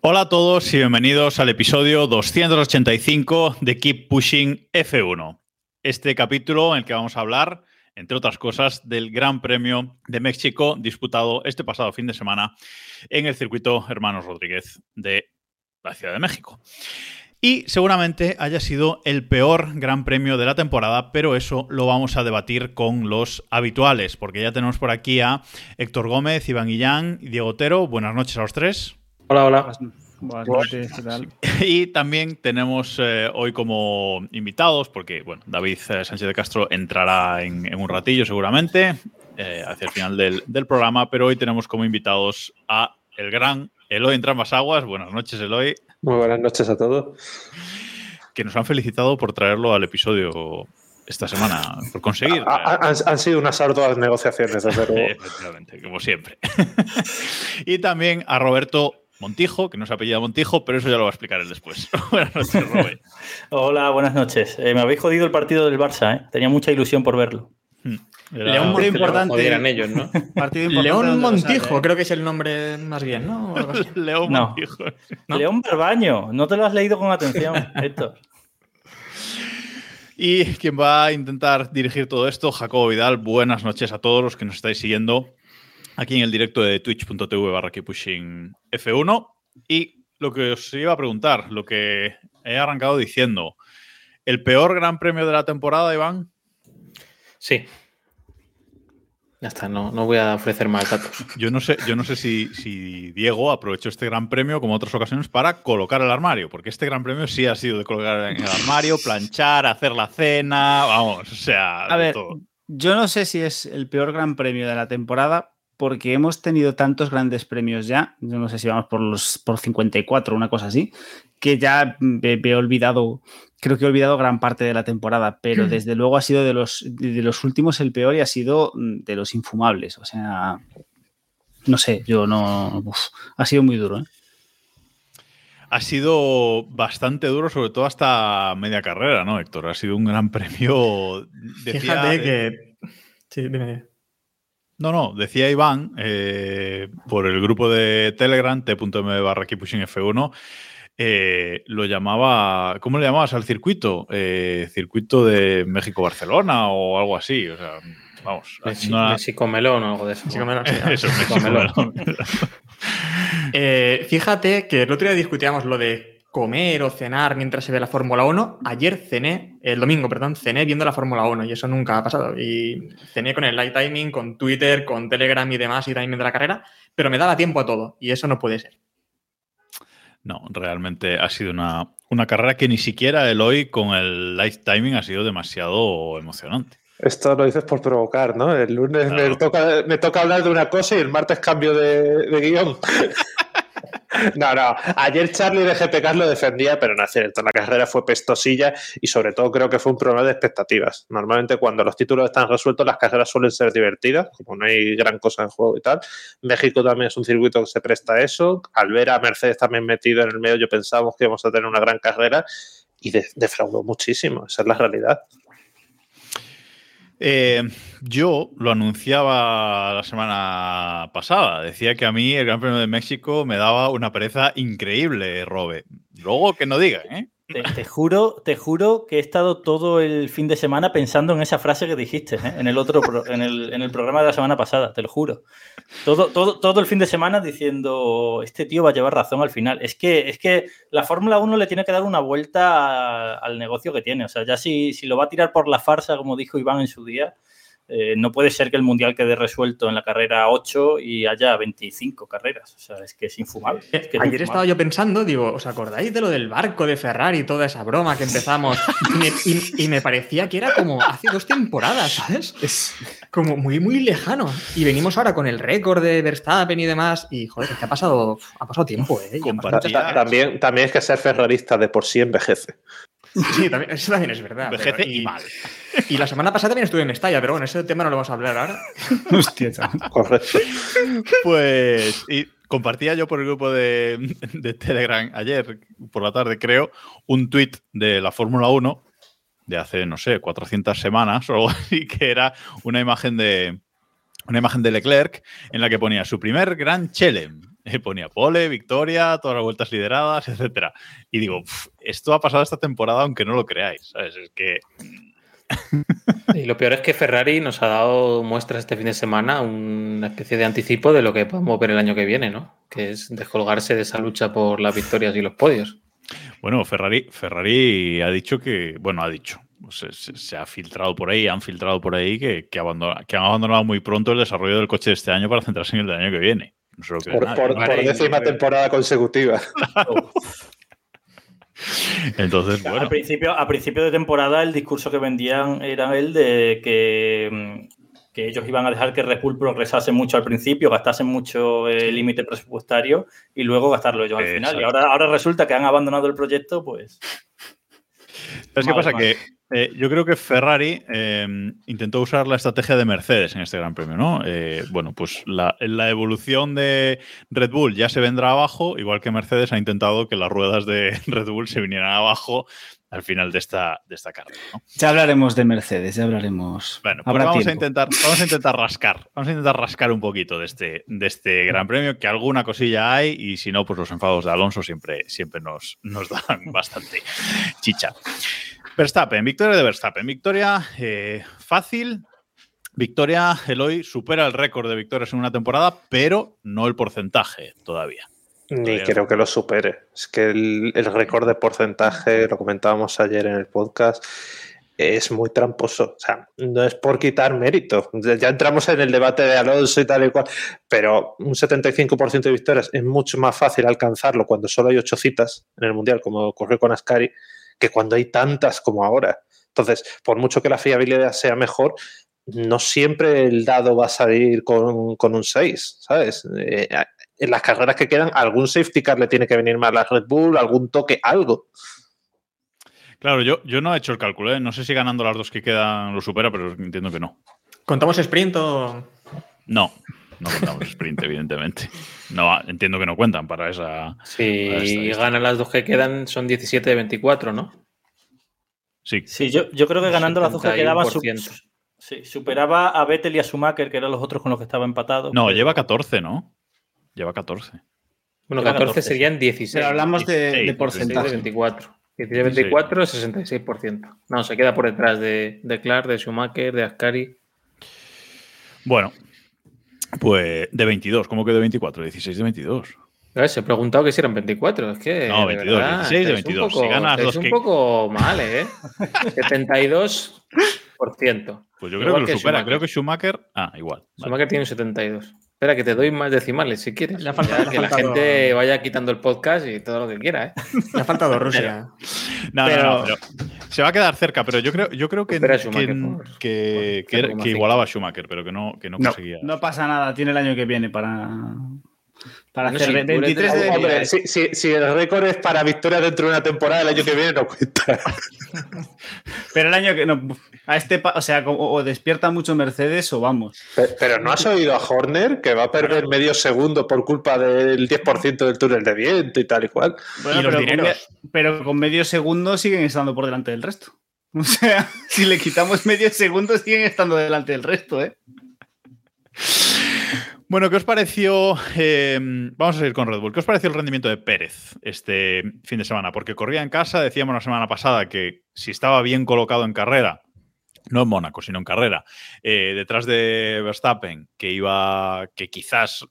Hola a todos y bienvenidos al episodio 285 de Keep Pushing F1. Este capítulo en el que vamos a hablar, entre otras cosas, del Gran Premio de México disputado este pasado fin de semana en el circuito Hermanos Rodríguez de la Ciudad de México. Y seguramente haya sido el peor Gran Premio de la temporada, pero eso lo vamos a debatir con los habituales, porque ya tenemos por aquí a Héctor Gómez, Iván Guillán y Diego Otero. Buenas noches a los tres. Hola, hola. Buenas noches, ¿qué tal? Y también tenemos eh, hoy como invitados, porque bueno, David eh, Sánchez de Castro entrará en, en un ratillo seguramente, eh, hacia el final del, del programa, pero hoy tenemos como invitados a el gran Eloy Entrambas Aguas. Buenas noches, Eloy, Muy buenas noches a todos. que nos han felicitado por traerlo al episodio esta semana, por conseguir. Ha- ha- han, han sido unas arduas negociaciones, desde luego. Efectivamente, como siempre. y también a Roberto Montijo, que no se apellida Montijo, pero eso ya lo va a explicar él después. Buenas noches, Robert. Hola, buenas noches. Eh, me habéis jodido el partido del Barça, ¿eh? Tenía mucha ilusión por verlo. Era- León Partido Montijo. importante. Ellos, ¿no? Partido importante León Montijo, creo que es el nombre más bien, ¿no? León No. Montijo. ¿No? León Barbaño, no te lo has leído con atención, Héctor. Y quien va a intentar dirigir todo esto, Jacobo Vidal. Buenas noches a todos los que nos estáis siguiendo aquí en el directo de twitch.tv barra Keeppushing F1. Y lo que os iba a preguntar, lo que he arrancado diciendo, ¿el peor gran premio de la temporada, Iván? Sí. Ya está, no, no voy a ofrecer más datos. Yo no sé, yo no sé si, si Diego aprovechó este gran premio como otras ocasiones para colocar el armario, porque este gran premio sí ha sido de colocar en el armario, planchar, hacer la cena, vamos, o sea, A de ver, todo. yo no sé si es el peor gran premio de la temporada porque hemos tenido tantos grandes premios ya, yo no sé si vamos por los por 54, una cosa así, que ya me, me he olvidado, creo que he olvidado gran parte de la temporada, pero desde luego ha sido de los, de los últimos el peor y ha sido mm, de los infumables, o sea, no sé, yo no, uf, ha sido muy duro. ¿eh? Ha sido bastante duro, sobre todo hasta media carrera, ¿no, Héctor? Ha sido un gran premio. Decía, Fíjate que. Sí, dime. No, no, decía Iván eh, por el grupo de Telegram, t.m barra Keeppushing F1, eh, lo llamaba. ¿Cómo le llamabas al circuito? Eh, circuito de México-Barcelona o algo así. O sea, vamos. Messi, una- melón o algo de eso. Sí, Eso, México México-Melón. Eh, fíjate que el otro día discutíamos lo de comer o cenar mientras se ve la Fórmula 1. Ayer cené, el domingo, perdón, cené viendo la Fórmula 1 y eso nunca ha pasado. Y cené con el light timing, con Twitter, con Telegram y demás y timing de la carrera, pero me daba tiempo a todo y eso no puede ser. No, realmente ha sido una, una carrera que ni siquiera el hoy con el live timing ha sido demasiado emocionante. Esto lo dices por provocar, ¿no? El lunes Claro. me, toca, me toca hablar de una cosa y el martes cambio de, de guion. No, no. Ayer Charlie de GPK lo defendía, pero no es cierto. La carrera fue pestosilla y sobre todo creo que fue un problema de expectativas. Normalmente cuando los títulos están resueltos las carreras suelen ser divertidas, como no hay gran cosa en juego y tal. México también es un circuito que se presta a eso. Al ver a Mercedes también metido en el medio yo pensábamos que íbamos a tener una gran carrera y de- defraudó muchísimo. Esa es la realidad. Eh, yo lo anunciaba la semana pasada. Decía que a mí el Gran Premio de México me daba una pereza increíble, Robe. Luego que no digan, ¿eh? Te, juro, te juro que he estado todo el fin de semana pensando en esa frase que dijiste ¿eh? en el otro pro- en, el, en el programa de la semana pasada, te lo juro. Todo, todo, todo el fin de semana diciendo este tío va a llevar razón al final. Es que, es que la Fórmula 1 le tiene que dar una vuelta al negocio que tiene. O sea, ya si, si lo va a tirar por la farsa, como dijo Iván en su día, Eh, no puede ser que el Mundial quede resuelto en la carrera 8 y haya 25 carreras. O sea, es que es infumable. Es que es Ayer infumable. estaba yo pensando, digo, ¿os acordáis de lo del barco de Ferrari y toda esa broma que empezamos? Y me, y- y me parecía que era como hace dos temporadas, ¿sabes? Es como muy, muy lejano. Y venimos ahora con el récord de Verstappen y demás. Y joder, es que ha pasado, ha pasado tiempo, ¿eh? Pasado. También, también es que ser ferrarista de por sí envejece. Sí, también- eso también es verdad. pero- y mal. Y la semana pasada también estuve en Mestalla, pero bueno, ese tema no lo vamos a hablar ahora. Hostia. Correcto. Pues, y compartía yo por el grupo de, de Telegram ayer, por la tarde, creo, un tuit de la Fórmula 1 de hace, no sé, 400 semanas o algo así, que era una imagen de una imagen de Leclerc en la que ponía su primer gran chelem. Ponía pole, victoria, todas las vueltas lideradas, etcétera. Y digo, "Pf, esto ha pasado esta temporada aunque no lo creáis. ¿sabes? Es que Y lo peor es que Ferrari nos ha dado muestras este fin de semana, una especie de anticipo de lo que podemos ver el año que viene, ¿no? Que es descolgarse de esa lucha por las victorias y los podios. Bueno, Ferrari, Ferrari ha dicho que, bueno, ha dicho, se, se- se ha filtrado por ahí, han filtrado por ahí que, que, abandona- que han abandonado muy pronto el desarrollo del coche de este año para centrarse en el del año que viene. Por, nadie. por- por décima temporada consecutiva. Entonces, Al bueno, principio, a principio de temporada el discurso que vendían era el de que, mm, que ellos iban a dejar que Red Bull progresase mucho al principio, gastasen mucho el límite presupuestario y luego gastarlo ellos al final. Y ahora, ahora resulta que han abandonado el proyecto, pues ¿sabes qué pasa? mal. Que eh, yo creo que Ferrari eh, intentó usar la estrategia de Mercedes en este Gran Premio, ¿no? Eh, bueno, pues la, la evolución de Red Bull ya se vendrá abajo, igual que Mercedes ha intentado que las ruedas de Red Bull se vinieran abajo al final de esta, de esta carrera, ¿no? Ya hablaremos de Mercedes, ya hablaremos. Bueno, pues vamos a, intentar, vamos a intentar rascar. Vamos a intentar rascar un poquito de este, de este gran premio, que alguna cosilla hay, y si no, pues los enfados de Alonso siempre, siempre nos, nos dan bastante chicha. Verstappen, victoria de Verstappen. Victoria eh, fácil. Victoria, Eloy supera el récord de victorias en una temporada, pero no el porcentaje todavía. Ni creo que lo supere. Es que el, el récord de porcentaje, lo comentábamos ayer en el podcast, es muy tramposo. O sea, no es por quitar mérito. Ya ya entramos en el debate de Alonso y tal y cual, pero un 75% de victorias es mucho más fácil alcanzarlo cuando solo hay ocho citas en el Mundial, como ocurrió con Ascari, que cuando hay tantas como ahora. Entonces, por mucho que la fiabilidad sea mejor, no siempre el dado va a salir con, con un 6, ¿sabes? Eh, en las carreras que quedan, algún safety car le tiene que venir mal a Red Bull, algún toque, algo. Claro, yo, yo no he hecho el cálculo, ¿eh? no sé si ganando las dos que quedan lo supera, pero entiendo que no. ¿Contamos sprint o...? No, no contamos sprint, evidentemente. No, entiendo que no cuentan para esa. Si ganan las dos que quedan, son 17 de 24, ¿no? Sí, sí, yo, yo creo que ganando las dos que quedaban su- 71%. sí, superaba a Vettel y a Schumacher, que eran los otros con los que estaba empatado. no, lleva 14, ¿no? Lleva 14. Bueno, Lleva 14 14, serían 16. Pero hablamos de, 16, de 16 de porcentaje. 24. 16 de 24, 66%. No, se queda por detrás de, de Clark, de Schumacher, de Ascari. Bueno, pues de 22, ¿cómo que de 24? 16 de 22. A ver, se he preguntado que si eran 24. Es que. No, de 22, verdad, 16 de estáis un 22. poco- Si ganas los un que- poco mal, ¿eh? 72%. Pues yo creo Igual que lo que supera. Schumacher. Creo que Schumacher. Ah, igual. vale. Schumacher tiene un 72. Espera, que te doy más decimales si quieres. Le ha faltado- Ya le ha que la faltado- gente vaya quitando el podcast y todo lo que quiera, ¿eh? Le ha faltado Rusia. No, Pero- no, no, pero se va a quedar cerca, pero yo creo, yo creo que, que- que, que, por que 0,5. igualaba a Schumacher, pero que no, que no No, conseguía. no pasa nada, tiene el año que viene para, para Bueno, hacer si tú eres 23 de de la- Hombre, si, si- si el récord es para victoria dentro de una temporada, el año que viene no cuenta. Pero el año que no. A este, o sea, o, o despierta mucho Mercedes o vamos. Pe- Pero ¿no has oído a Horner que va a perder medio segundo por culpa del 10% del túnel de viento y tal y cual? Bueno, Y los pero, con, me- pero con medio segundo siguen estando por delante del resto. O sea, si le quitamos medio segundo, siguen estando delante del resto, ¿eh? Bueno, ¿qué os pareció? eh, vamos a seguir con Red Bull. ¿Qué os pareció el rendimiento de Pérez este fin de semana? Porque corría en casa, decíamos la semana pasada que si estaba bien colocado en carrera, no en Mónaco, sino en carrera, eh, detrás de Verstappen, que iba, que quizás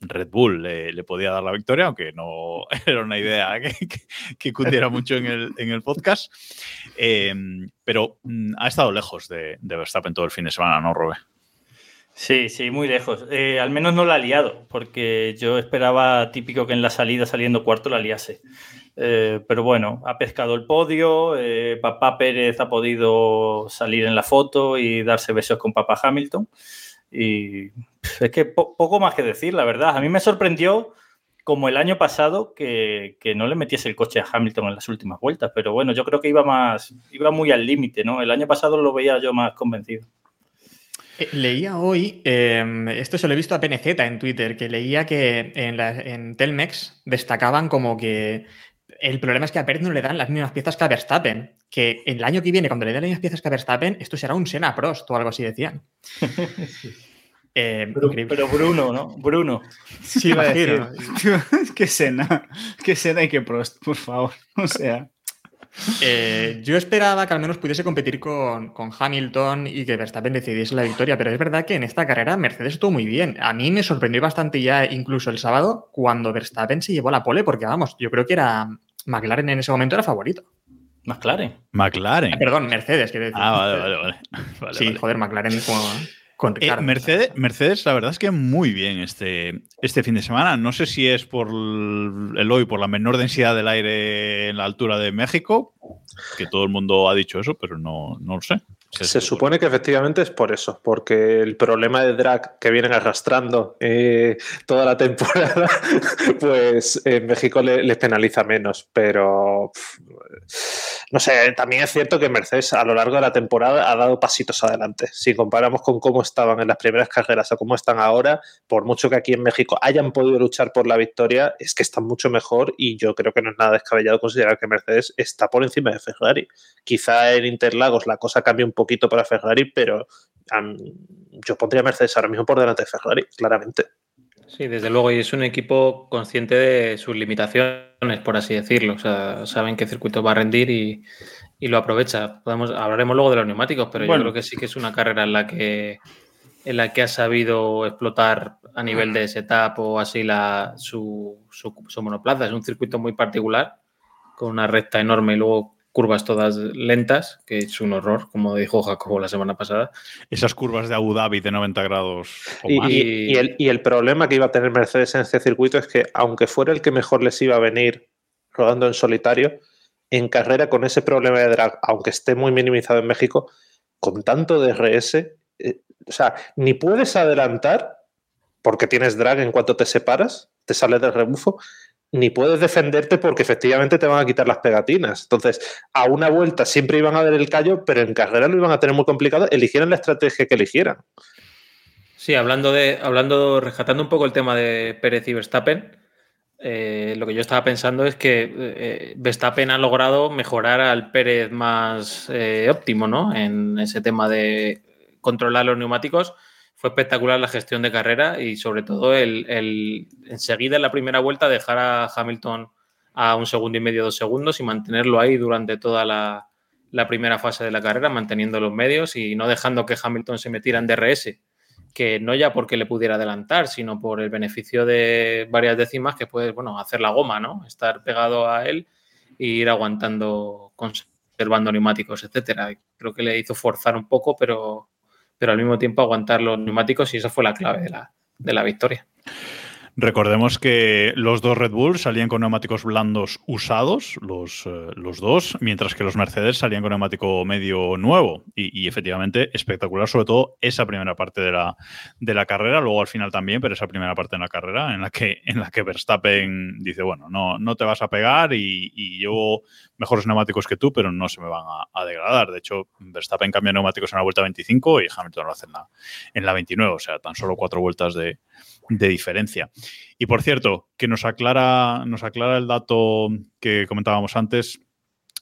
Red Bull le, podía dar la victoria, aunque no era una idea que, que- cundiera mucho en el, en el podcast. Eh, pero mm, ha estado lejos de, de Verstappen todo el fin de semana, ¿no, Robe? Sí, sí, muy lejos. Eh, al menos no la ha liado, porque yo esperaba típico que en la salida saliendo cuarto la liase. Eh, pero bueno, ha pescado el podio, eh, papá Pérez ha podido salir en la foto y darse besos con papá Hamilton. Y es que po- poco más que decir, la verdad. A mí me sorprendió como el año pasado que, que no le metiese el coche a Hamilton en las últimas vueltas, pero bueno, yo creo que iba más, iba muy al límite, ¿no? El año pasado lo veía yo más convencido. Eh, Leía hoy, eh, esto se lo he visto a PNZ en Twitter, que leía que en, la- en Telmex destacaban como que el problema es que a Pérez no le dan las mismas piezas que a Verstappen. Que el año que viene, cuando le den las mismas piezas que a Verstappen, esto será un Senna Prost o algo así decían. Eh, Pero, Bruno, ¿no? Bruno. Sí, iba a decir. Qué Sena, qué Sena y qué Prost, por favor. O sea, Eh, yo esperaba que al menos pudiese competir con, con Hamilton y que Verstappen decidiese la victoria, pero es verdad que en esta carrera Mercedes estuvo muy bien. A mí me sorprendió bastante ya incluso el sábado cuando Verstappen se llevó la pole, porque vamos, yo creo que era McLaren en ese momento era favorito. McLaren. McLaren. Ah, Perdón, Mercedes, quiero decir. Ah, vale, vale, vale. Vale, sí, vale. joder, McLaren con, Eh. Mercedes, Mercedes, la verdad es que muy bien este, este fin de semana. No sé si es por el el hoy, por la menor densidad del aire en la altura de México, que todo el mundo ha dicho eso, pero no, no lo sé. Se supone que efectivamente es por eso, porque el problema de drag que vienen arrastrando eh, toda la temporada, pues en México le- les penaliza menos. Pero no sé, también es cierto que Mercedes a lo largo de la temporada ha dado pasitos adelante. Si comparamos con cómo estaban en las primeras carreras a cómo están ahora, por mucho que aquí en México hayan podido luchar por la victoria, es que están mucho mejor y yo creo que no es nada descabellado considerar que Mercedes está por encima de Ferrari. Quizá en Interlagos la cosa cambie un poquito para Ferrari, pero yo pondría Mercedes ahora mismo por delante de Ferrari, claramente. Sí, desde luego, y es un equipo consciente de sus limitaciones, por así decirlo. O sea, saben qué circuito va a rendir y, y lo aprovecha. Podemos, hablaremos luego de los neumáticos, pero Bueno. yo creo que sí que es una carrera en la que en la que ha sabido explotar a nivel de setup o así la, su, su, su monoplaza. Es un circuito muy particular, con una recta enorme y luego curvas todas lentas, que es un horror, como dijo Jacobo la semana pasada. Esas curvas de Abu Dhabi de 90 grados o Y, más. y- y el, y el problema que iba a tener Mercedes en este circuito es que, aunque fuera el que mejor les iba a venir rodando en solitario, en carrera con ese problema de drag, aunque esté muy minimizado en México, con tanto DRS, eh, o sea, ni puedes adelantar porque tienes drag en cuanto te separas, te sales del rebufo, ni puedes defenderte porque efectivamente te van a quitar las pegatinas. Entonces, a una vuelta siempre iban a dar el callo, pero en carrera lo iban a tener muy complicado, eligieran la estrategia que eligieran. Sí, hablando de, hablando, rescatando un poco el tema de Pérez y Verstappen, eh, lo que yo estaba pensando es que eh, Verstappen ha logrado mejorar al Pérez más eh, óptimo, ¿no? En ese tema de controlar los neumáticos. Fue espectacular la gestión de carrera y sobre todo el, enseguida en la primera vuelta dejar a Hamilton a un segundo y medio, dos segundos y mantenerlo ahí durante toda la, primera fase de la carrera, manteniendo los medios y no dejando que Hamilton se metiera en DRS que no ya porque le pudiera adelantar, sino por el beneficio de varias décimas que puedes, bueno, hacer la goma, ¿no? Estar pegado a él e ir aguantando, conservando neumáticos, etcétera. Creo que le hizo forzar un poco, pero, pero al mismo tiempo aguantar los neumáticos y esa fue la clave de la, de la victoria. Recordemos que los dos Red Bull salían con neumáticos blandos usados, los, eh, los dos, mientras que los Mercedes salían con neumático medio nuevo. Y, y efectivamente, espectacular, sobre todo esa primera parte de la, de la carrera, luego al final también, pero esa primera parte de la carrera en la que, en la que Verstappen dice, bueno, no, no te vas a pegar y, y llevo mejores neumáticos que tú, pero no se me van a, a degradar. De hecho, Verstappen cambia neumáticos en la vuelta 25 y Hamilton lo hace en la, en la 29, o sea, tan solo cuatro vueltas de, de diferencia. Y por cierto, que nos aclara, nos aclara el dato que comentábamos antes,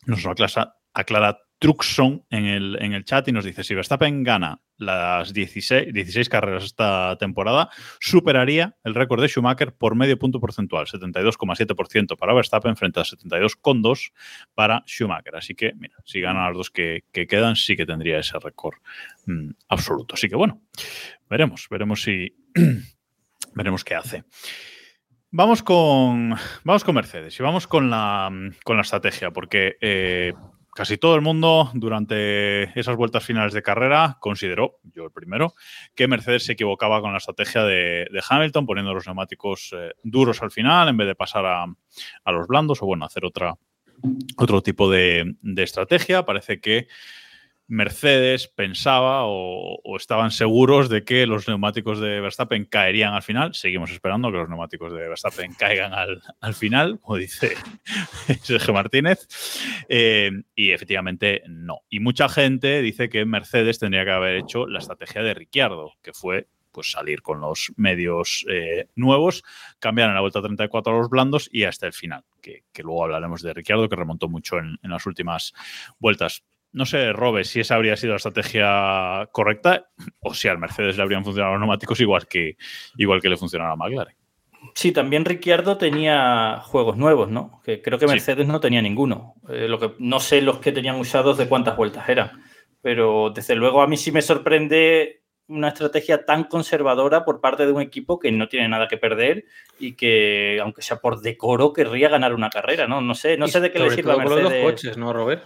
nos aclara, aclara Truxon en el, en el chat y nos dice, si Verstappen gana las 16, 16 carreras esta temporada, superaría el récord de Schumacher por medio punto porcentual, 72,7% para Verstappen frente a 72,2% para Schumacher. Así que, mira, si ganan las dos que, que quedan, sí que tendría ese récord mm, absoluto. Así que, bueno, veremos, veremos si Veremos qué hace. Vamos con, vamos con Mercedes y vamos con la, con la estrategia, porque eh, casi todo el mundo durante esas vueltas finales de carrera consideró, yo el primero, que Mercedes se equivocaba con la estrategia de, de Hamilton, poniendo los neumáticos eh, duros al final en vez de pasar a, a los blandos o, bueno, hacer otra, otro tipo de, de estrategia. Parece que Mercedes pensaba o, estaban seguros de que los neumáticos de Verstappen caerían al final. Seguimos esperando que los neumáticos de Verstappen caigan al, al final, como dice Sergio Martínez. Eh, y efectivamente no. Y mucha gente dice que Mercedes tendría que haber hecho la estrategia de Ricciardo, que fue pues salir con los medios eh, nuevos, cambiar en la vuelta 34 a los blandos y hasta el final, que, luego hablaremos de Ricciardo, que remontó mucho en las últimas vueltas no sé, Robe, si esa habría sido la estrategia correcta o si al Mercedes le habrían funcionado los neumáticos igual que, igual que le funcionaron a McLaren. Sí, también Ricciardo tenía juegos nuevos, ¿no? Que creo que Mercedes sí. no tenía ninguno. Eh, lo que no sé los que tenían usados de cuántas vueltas eran. Pero desde luego a mí sí me sorprende una estrategia tan conservadora por parte de un equipo que no tiene nada que perder y que, aunque sea por decoro, querría ganar una carrera, ¿no? No sé, no sé de qué le sirve a Mercedes. los coches, ¿no, Robert?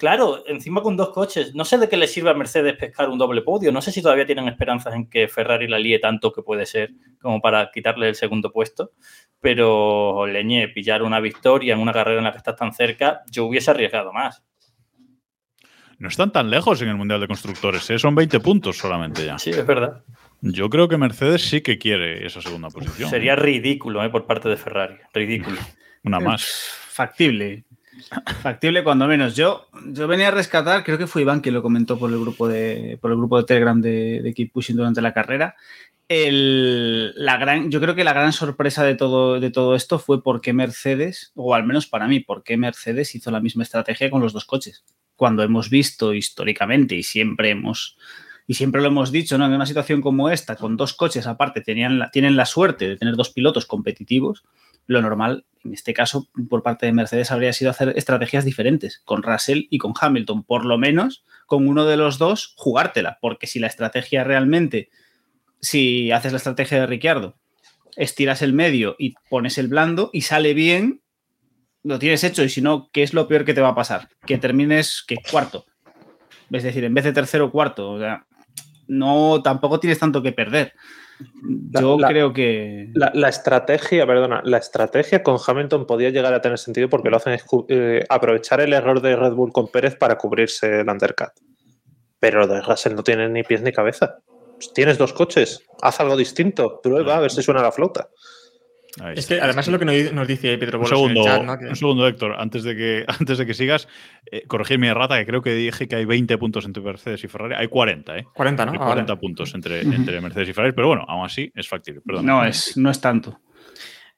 Claro, encima con dos coches. No sé de qué le sirve a Mercedes pescar un doble podio. No sé si todavía tienen esperanzas en que Ferrari la líe tanto que puede ser como para quitarle el segundo puesto. Pero, leñe, pillar una victoria en una carrera en la que estás tan cerca, yo hubiese arriesgado más. No están tan lejos en el Mundial de Constructores, ¿eh? son 20 puntos solamente ya. Sí, es verdad. Yo creo que Mercedes sí que quiere esa segunda posición. Sería ridículo ¿eh? por parte de Ferrari. Ridículo. Una más. Factible. Factible cuando menos. Yo, yo venía a rescatar, creo que fue Iván quien lo comentó por el grupo de, por el grupo de Telegram de, de Keep Pushing durante la carrera. El, la gran, yo creo que la gran sorpresa de todo, de todo esto fue por qué Mercedes, o al menos para mí, por qué Mercedes hizo la misma estrategia con los dos coches. Cuando hemos visto históricamente y siempre hemos, y siempre lo hemos dicho, ¿no? En una situación como esta, con dos coches aparte, tenían la, tienen la suerte de tener dos pilotos competitivos, lo normal, en este caso, por parte de Mercedes, habría sido hacer estrategias diferentes, con Russell y con Hamilton, por lo menos con uno de los dos, jugártela, porque si la estrategia realmente, si haces la estrategia de Ricciardo, estiras el medio y pones el blando y sale bien, lo tienes hecho, y si no, ¿qué es lo peor que te va a pasar? Que termines que cuarto. Es decir, en vez de tercero cuarto, o sea, no, tampoco tienes tanto que perder. Yo la, creo que. La, la, estrategia, perdona, la estrategia con Hamilton podía llegar a tener sentido porque lo hacen eh, aprovechar el error de Red Bull con Pérez para cubrirse el undercut. Pero lo de Russell no tiene ni pies ni cabeza. Tienes dos coches, haz algo distinto, prueba a ver si suena la flauta. Es que además es lo que nos dice Pedro Bolos un segundo, chat, ¿no? que... Un segundo, Héctor, antes de que, antes de que sigas, eh, corregir mi errata, que creo que dije que hay 20 puntos entre Mercedes y Ferrari. Hay 40, ¿eh? 40, ¿no? Hay 40 vale. puntos entre, entre, Mercedes y Ferrari, pero bueno, aún así es factible. Perdón. No, es, no es tanto.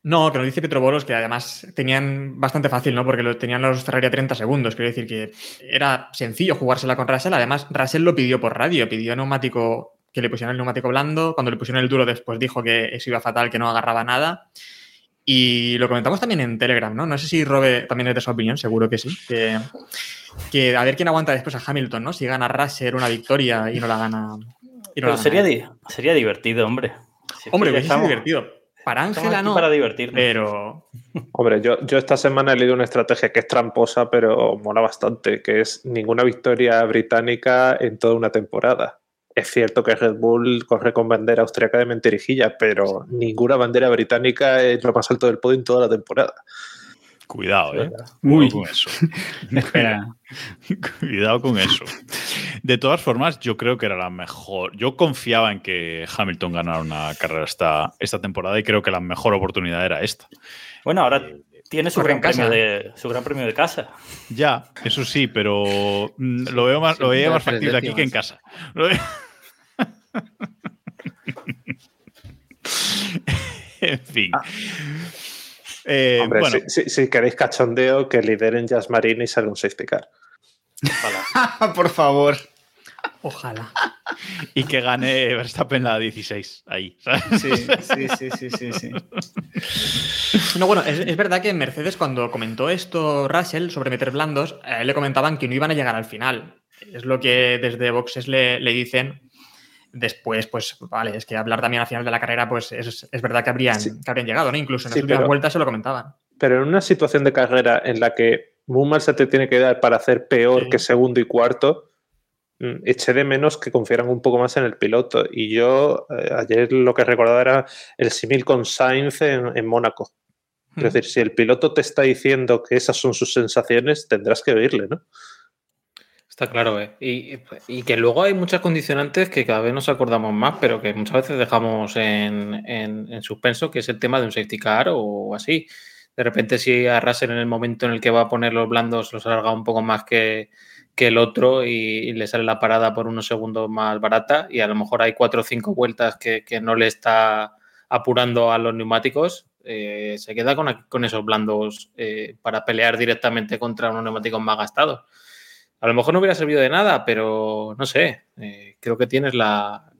No, que nos dice Petro Bolos que además tenían bastante fácil, ¿no? Porque lo, tenían los Ferrari a 30 segundos. Quiero decir que era sencillo jugársela con Russell. Además, Russell lo pidió por radio, pidió neumático que le pusieran el neumático blando. Cuando le pusieron el duro después dijo que eso iba fatal, que no agarraba nada. Y lo comentamos también en Telegram, ¿no? No sé si Robe también es de su opinión, seguro que sí. Que, que, a ver quién aguanta después a Hamilton, ¿no? Si gana Russell una victoria y no la gana. Y no la gana sería, di sería divertido, hombre. Si hombre, hubiese sido divertido. Para Ángela no. Para divertirnos. Pero. Hombre, yo, yo esta semana he leído una estrategia que es tramposa, pero mola bastante, que es ninguna victoria británica en toda una temporada. Es cierto que Red Bull corre con bandera austriaca de mentirijilla, pero ninguna bandera británica es lo más alto del podio en toda la temporada. Cuidado, ¿eh? Uy. Cuidado con eso. Espera. Cuidado con eso. De todas formas, yo creo que era la mejor. Yo confiaba en que Hamilton ganara una carrera esta, esta temporada y creo que la mejor oportunidad era esta. Bueno, ahora tiene su gran, premio de, su gran premio de casa. Ya, eso sí, pero lo veo más, lo veía más factible aquí que en casa. en fin. Ah. Eh, Hombre, bueno. si, si, si, queréis cachondeo, que lideren Jazz Marine y salga un safety car. Por favor. Ojalá. Y que gane Verstappen la 16 ahí. ¿sabes? Sí, sí, sí, sí, sí, sí. No, bueno, es, es, verdad que Mercedes cuando comentó esto Russell sobre meter blandos, le comentaban que no iban a llegar al final. Es lo que desde boxes le, le dicen Después, pues vale, es que hablar también al final de la carrera, pues es, es verdad que habrían, Sí. que habrían llegado, ¿no? Incluso en las Sí, últimas pero- vueltas se lo comentaban. Pero en una situación de carrera en la que muy mal se te tiene que dar para hacer peor Sí. que segundo y cuarto, eché de menos que confiaran un poco más en el piloto. Y yo eh, ayer lo que recordaba era el símil con Sainz en, en Mónaco. Es Mm. decir, si el piloto te está diciendo que esas son sus sensaciones, tendrás que oírle, ¿no? Está claro, ¿eh? Y, y que luego hay muchas condicionantes que cada vez nos acordamos más, pero que muchas veces dejamos en, en- en suspenso, que es el tema de un safety car o así. De repente, si a Russell en el momento en el que va a poner los blandos los alarga un poco más que, que el otro y, le sale la parada por unos segundos más barata y a lo mejor hay cuatro o cinco vueltas que, que no le está apurando a los neumáticos, eh, se queda con, con esos blandos eh, para pelear directamente contra unos neumáticos más gastados. A lo mejor no hubiera servido de nada, pero no sé, eh, creo que tienes la,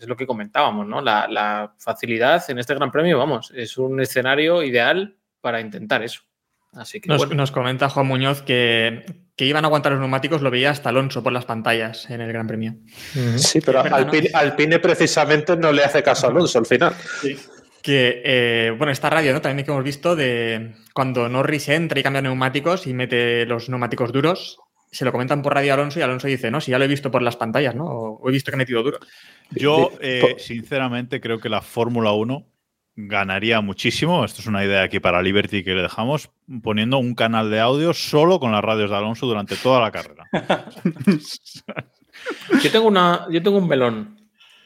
es lo que comentábamos, ¿no? La facilidad en este Gran Premio, vamos, es un escenario ideal para intentar eso. Así que Nos, bueno, nos comenta Juan Muñoz que, que iban a aguantar los neumáticos, lo veía hasta Alonso por las pantallas en el Gran Premio. Sí, pero. Alpine, Alpine precisamente no le hace caso a Alonso al final. Que, eh, bueno, esta radio, ¿no? También que hemos visto de cuando Norris entra y cambia neumáticos y mete los neumáticos duros, se lo comentan por radio a Alonso y Alonso dice, no, si ya lo he visto por las pantallas, ¿no? O, he visto que he metido duro. Yo, eh, sinceramente, creo que la Fórmula 1 ganaría muchísimo. Esto es una idea aquí para Liberty que le dejamos, poniendo un canal de audio solo con las radios de Alonso durante toda la carrera. yo tengo una, yo tengo un melón.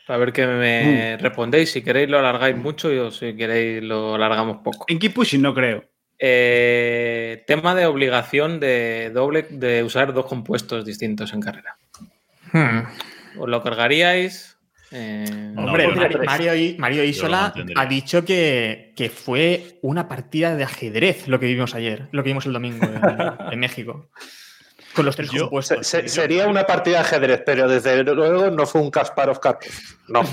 A ver qué me Mm. respondéis. Si queréis lo alargáis mucho y o si queréis lo alargamos poco. En Keep Pushing no creo. Eh, tema de obligación de doble de usar dos compuestos distintos en carrera. Hmm. ¿Os lo cargaríais? Eh, No, Hombre, no. Mario, Mario, I- Mario Isola ha dicho que, que fue una partida de ajedrez lo que vimos ayer, lo que vimos el domingo en, en México. Con los tres Yo- Se- compuestos. se- sería una partida de ajedrez, pero desde luego no fue un Kasparov Karpov. No.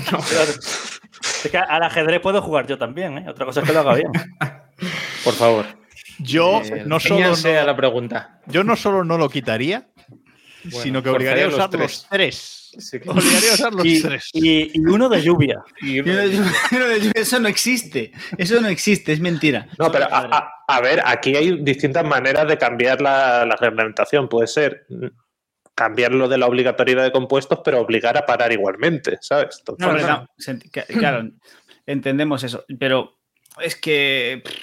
Es que al ajedrez puedo jugar yo también, ¿eh? Otra cosa es que lo haga bien. por favor. Yo Eh, no solo no- a la pregunta. Yo no solo no lo quitaría, Bueno, sino que obligaría a usar los los tres. Sí, Obligaría a usar los Y, tres. y- y uno de lluvia. y- Eso no existe. Eso no existe, es mentira. No, pero a, a- a ver, aquí hay distintas maneras de cambiar la, la reglamentación. Puede ser mm, cambiarlo de la obligatoriedad de compuestos, pero obligar a parar igualmente, ¿sabes? Entonces, no, ent- que- claro, entendemos eso, pero es que, pff,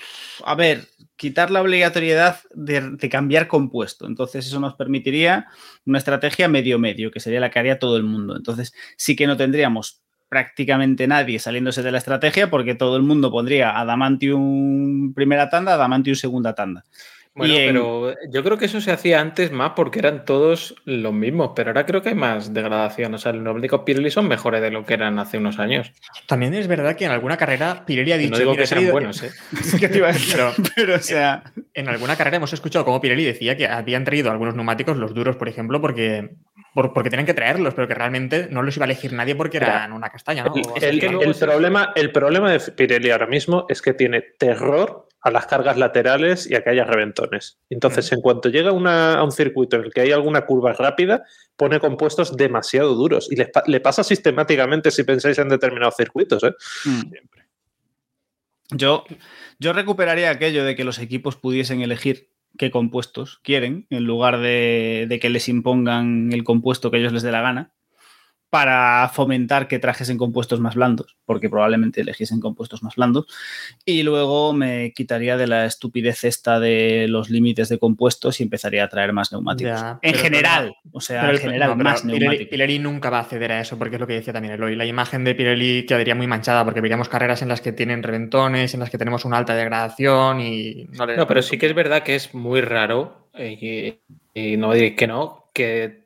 a ver, quitar la obligatoriedad de, cambiar compuesto. Entonces eso nos permitiría una estrategia medio-medio, que sería la que haría todo el mundo. Entonces sí que no tendríamos prácticamente nadie saliéndose de la estrategia porque todo el mundo pondría Adamantium primera tanda, Adamantium segunda tanda. Bueno, Y en- pero yo creo que eso se hacía antes más porque eran todos los mismos, pero ahora creo que hay más degradación. O sea, los neumáticos Pirelli son mejores de lo que eran hace unos años. También es verdad que en alguna carrera Pirelli ha dicho... no digo "Mira, que sean buenos, ¿eh? Es que te iba a decir, pero Pero, o sea, en alguna carrera hemos escuchado como Pirelli decía que habían traído algunos neumáticos, los duros, por ejemplo, porque, por- porque tenían que traerlos, pero que realmente no los iba a elegir nadie porque eran una castaña, ¿no? el, el- el problema, el problema de Pirelli ahora mismo es que tiene terror a las cargas laterales y a que haya reventones. Entonces, en cuanto llega una- a un circuito en el que hay alguna curva rápida, pone compuestos demasiado duros. Y le pasa sistemáticamente si pensáis en determinados circuitos. ¿eh? Mm. Yo, yo recuperaría aquello de que los equipos pudiesen elegir qué compuestos quieren, en lugar de, de que les impongan el compuesto que ellos les dé la gana, para fomentar que trajesen compuestos más blandos, porque probablemente eligiesen compuestos más blandos. Y luego me quitaría de la estupidez esta de los límites de compuestos y empezaría a traer más neumáticos. Ya, en pero- general, o sea, Pero en general, no, más Pirelli, neumáticos. Pirelli nunca va a ceder a eso, porque es lo que decía también Eloy. La imagen de Pirelli quedaría muy manchada, porque veríamos carreras en las que tienen reventones, en las que tenemos una alta degradación y no le- No, pero sí que es verdad que es muy raro, eh, y, y no diréis que no, que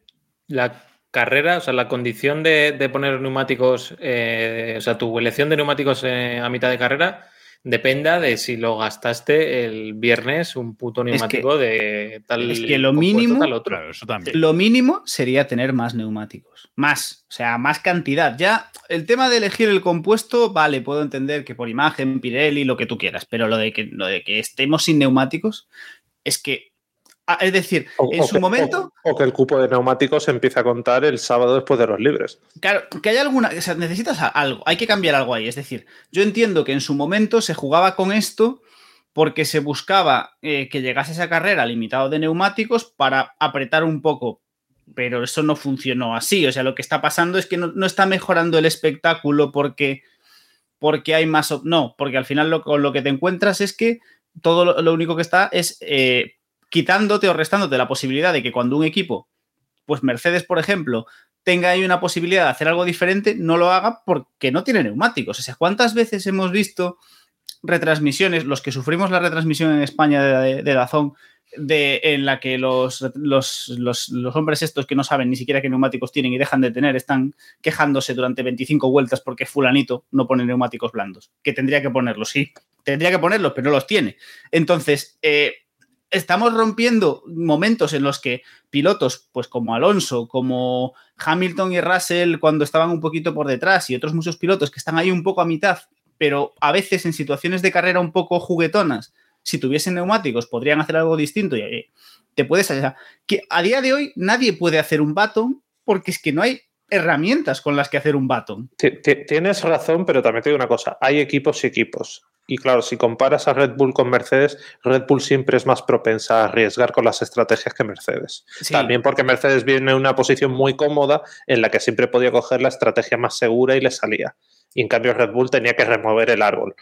la carrera, o sea, la condición de, de poner neumáticos, eh, o sea, tu elección de neumáticos eh, a mitad de carrera dependa de si lo gastaste el viernes un puto que- neumático de tal es que lo mínimo- tal otro. Claro, eso también. Lo mínimo sería tener más neumáticos. Más, o sea, más cantidad. Ya, el tema de elegir el compuesto, vale, puedo entender que por imagen, Pirelli, lo que tú quieras, pero lo de que, lo de que estemos sin neumáticos es que Ah, Es decir, O- en o su que- momento, O, o que el cupo de neumáticos se empiece a contar el sábado después de los libres. claro, que hay alguna. O sea, necesitas algo, hay que cambiar algo ahí. Es decir, yo entiendo que en su momento se jugaba con esto porque se buscaba eh, que llegase esa carrera limitado de neumáticos para apretar un poco. Pero eso no funcionó así. O sea, lo que está pasando es que no, no está mejorando el espectáculo porque, porque hay más. No, porque al final lo, con lo que te encuentras es que todo lo, lo único que está es eh, quitándote o restándote la posibilidad de que cuando un equipo, pues Mercedes, por ejemplo, tenga ahí una posibilidad de hacer algo diferente, no lo haga porque no tiene neumáticos. O sea, ¿cuántas veces hemos visto retransmisiones, los que sufrimos la retransmisión en España de, Dazón, de, en la que los, los, los, los hombres estos que no saben ni siquiera qué neumáticos tienen y dejan de tener, están quejándose durante 25 vueltas porque fulanito no pone neumáticos blandos, que tendría que ponerlos, sí, tendría que ponerlos, pero no los tiene. Entonces, eh, estamos rompiendo momentos en los que pilotos, pues como Alonso, como Hamilton y Russell, cuando estaban un poquito por detrás, y otros muchos pilotos que están ahí un poco a mitad, pero a veces en situaciones de carrera un poco juguetonas, si tuviesen neumáticos podrían hacer algo distinto y eh, te puedes... o que a día de hoy nadie puede hacer un baton porque es que no hay herramientas con las que hacer un baton. Ti- ti- Tienes razón, pero también te digo una cosa, hay equipos y equipos. Y claro, si comparas a Red Bull con Mercedes, Red Bull siempre es más propensa a arriesgar con las estrategias que Mercedes. Sí. También porque Mercedes viene en una posición muy cómoda en la que siempre podía coger la estrategia más segura y le salía. Y en cambio Red Bull tenía que remover el árbol.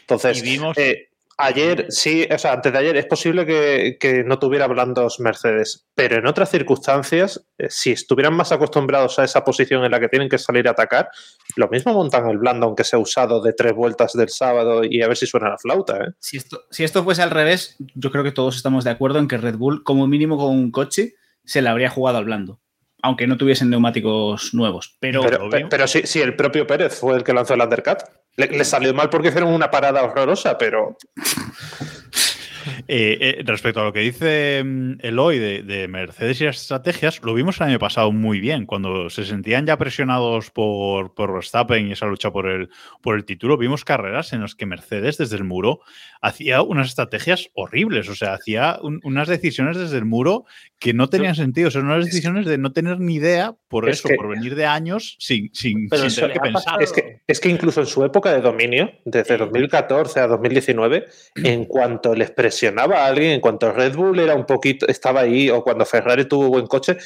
Entonces, Y vimos- eh, ayer, sí, o sea, antes de ayer es posible que, que no tuviera blandos Mercedes, pero en otras circunstancias, eh, si estuvieran más acostumbrados a esa posición en la que tienen que salir a atacar, lo mismo montan el blando, aunque sea usado de tres vueltas del sábado y a ver si suena la flauta. ¿eh? Si esto, si esto fuese al revés, yo creo que todos estamos de acuerdo en que Red Bull, como mínimo con un coche, se le habría jugado al blando, aunque no tuviesen neumáticos nuevos. Pero, Pero, pe- pero sí, sí, el propio Pérez fue el que lanzó el undercut. Le, salió mal porque hicieron una parada horrorosa, pero Eh, eh, respecto a lo que dice mm, Eloy de, de Mercedes y las estrategias, lo vimos el año pasado muy bien, cuando se sentían ya presionados por, por Verstappen y esa lucha por el, por el título, vimos carreras en las que Mercedes desde el muro hacía unas estrategias horribles, o sea, hacía un- unas decisiones desde el muro que no tenían sentido, son unas decisiones de no tener ni idea por Es eso, que- por venir de años sin, sin, Pero sin tener que pensar. es que, es que incluso en su época de dominio, desde 2014 a 2019, en cuanto les presionaba a alguien, en cuanto Red Bull era un poquito, estaba ahí, o cuando Ferrari tuvo buen coche,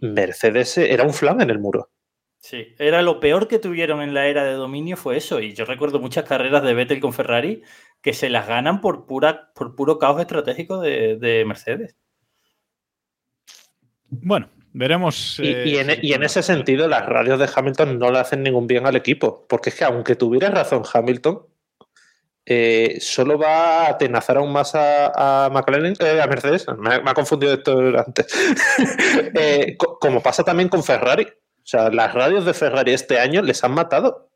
Mercedes era un flan en el muro. Sí, era lo peor que tuvieron en la era de dominio fue eso. Y yo recuerdo muchas carreras de Vettel con Ferrari que se las ganan por, pura, por puro caos estratégico de, de Mercedes. Bueno, veremos. Y, eh, y en, si- y en ese sentido, las radios de Hamilton no le hacen ningún bien al equipo, porque es que aunque tuviera razón Hamilton, eh, solo va a atenazar aún más a, McLaren, eh, a Mercedes, me, ha- confundido esto antes, Eh, co- como pasa también con Ferrari. O sea, las radios de Ferrari este año les han matado.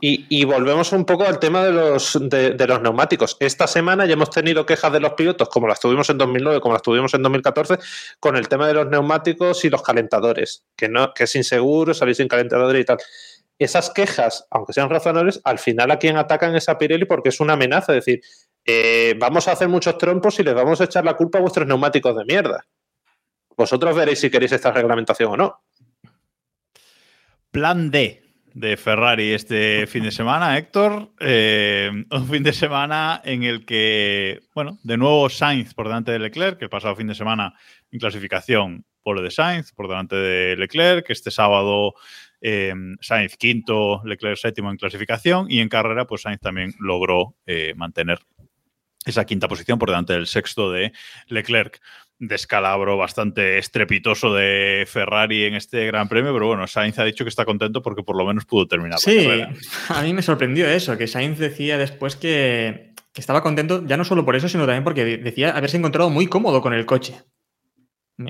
Y, y volvemos un poco al tema de los, de, de los neumáticos. Esta semana ya hemos tenido quejas de los pilotos, como las tuvimos en 2009, como las tuvimos en 2014, con el tema de los neumáticos y los calentadores, que, no, que es inseguro salir sin calentadores y tal. Esas quejas, aunque sean razonables, al final a quien atacan es a Pirelli porque es una amenaza. Es decir, eh, vamos a hacer muchos trompos y les vamos a echar la culpa a vuestros neumáticos de mierda. Vosotros veréis si queréis esta reglamentación o no. Plan D de Ferrari este fin de semana, Héctor. Eh, un fin de semana en el que, bueno, de nuevo Sainz por delante de Leclerc, que el pasado fin de semana en clasificación pole de Sainz por delante de Leclerc, que este sábado eh, Sainz quinto, Leclerc séptimo en clasificación y en carrera pues Sainz también logró eh, mantener esa quinta posición por delante del sexto de Leclerc. Descalabro bastante estrepitoso de Ferrari en este Gran Premio, pero bueno, Sainz ha dicho que está contento porque por lo menos pudo terminar la Sí, carrera. a mí me sorprendió eso, que Sainz decía después que, que estaba contento, ya no solo por eso, sino también porque de- decía haberse encontrado muy cómodo con el coche.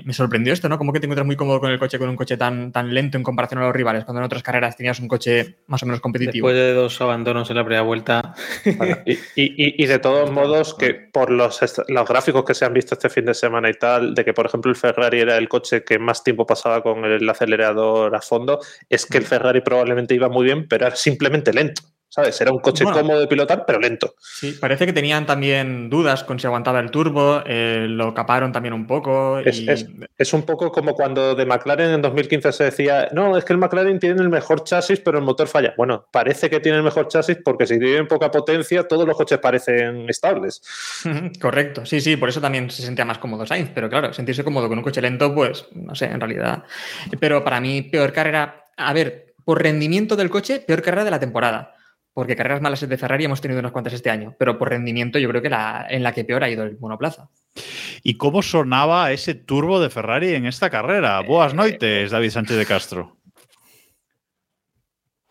Me, sorprendió esto, ¿no? ¿Cómo que te encuentras muy cómodo con el coche, con un coche tan, tan lento en comparación a los rivales, cuando en otras carreras tenías un coche más o menos competitivo? Después de dos abandonos en la primera vuelta, Bueno, y, y- y- y de todos modos, que por los, los gráficos que se han visto este fin de semana y tal, de que por ejemplo el Ferrari era el coche que más tiempo pasaba con el acelerador a fondo, es que el Ferrari probablemente iba muy bien, pero era simplemente lento. ¿Sabes? Era un coche Bueno. cómodo de pilotar, pero lento. Sí, parece que tenían también dudas con si aguantaba el turbo, eh, lo caparon también un poco. Es, y- es- es un poco como cuando de McLaren en 2015 se decía, no, es que el McLaren tiene el mejor chasis, pero el motor falla. Bueno, parece que tiene el mejor chasis porque si tienen poca potencia, todos los coches parecen estables. Correcto, sí, sí, por eso también se sentía más cómodo Sainz, pero claro, sentirse cómodo con un coche lento, pues no sé, en realidad. Pero para mí, peor carrera, a ver, por rendimiento del coche, peor carrera de la temporada. Porque carreras malas de Ferrari hemos tenido unas cuantas este año, pero por rendimiento yo creo que la, en la que peor ha ido el monoplaza. ¿Y cómo sonaba ese turbo de Ferrari en esta carrera? Boas noites, David Sánchez de Castro.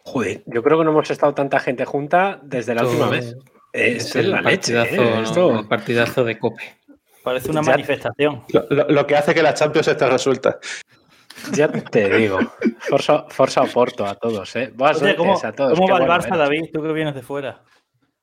Joder, yo creo que no hemos estado tanta gente junta desde la última vez. Es, el la leche. partidazo, ¿eh? El partidazo de Cope. Parece una Ya- manifestación. Lo, lo- lo que hace que la Champions esté resuelta. Ya te digo. Forza, Forza Oporto a todos, ¿eh? Buenas Oye, ¿cómo, a todos. cómo va el Barça, veros. David? Tú que vienes de fuera.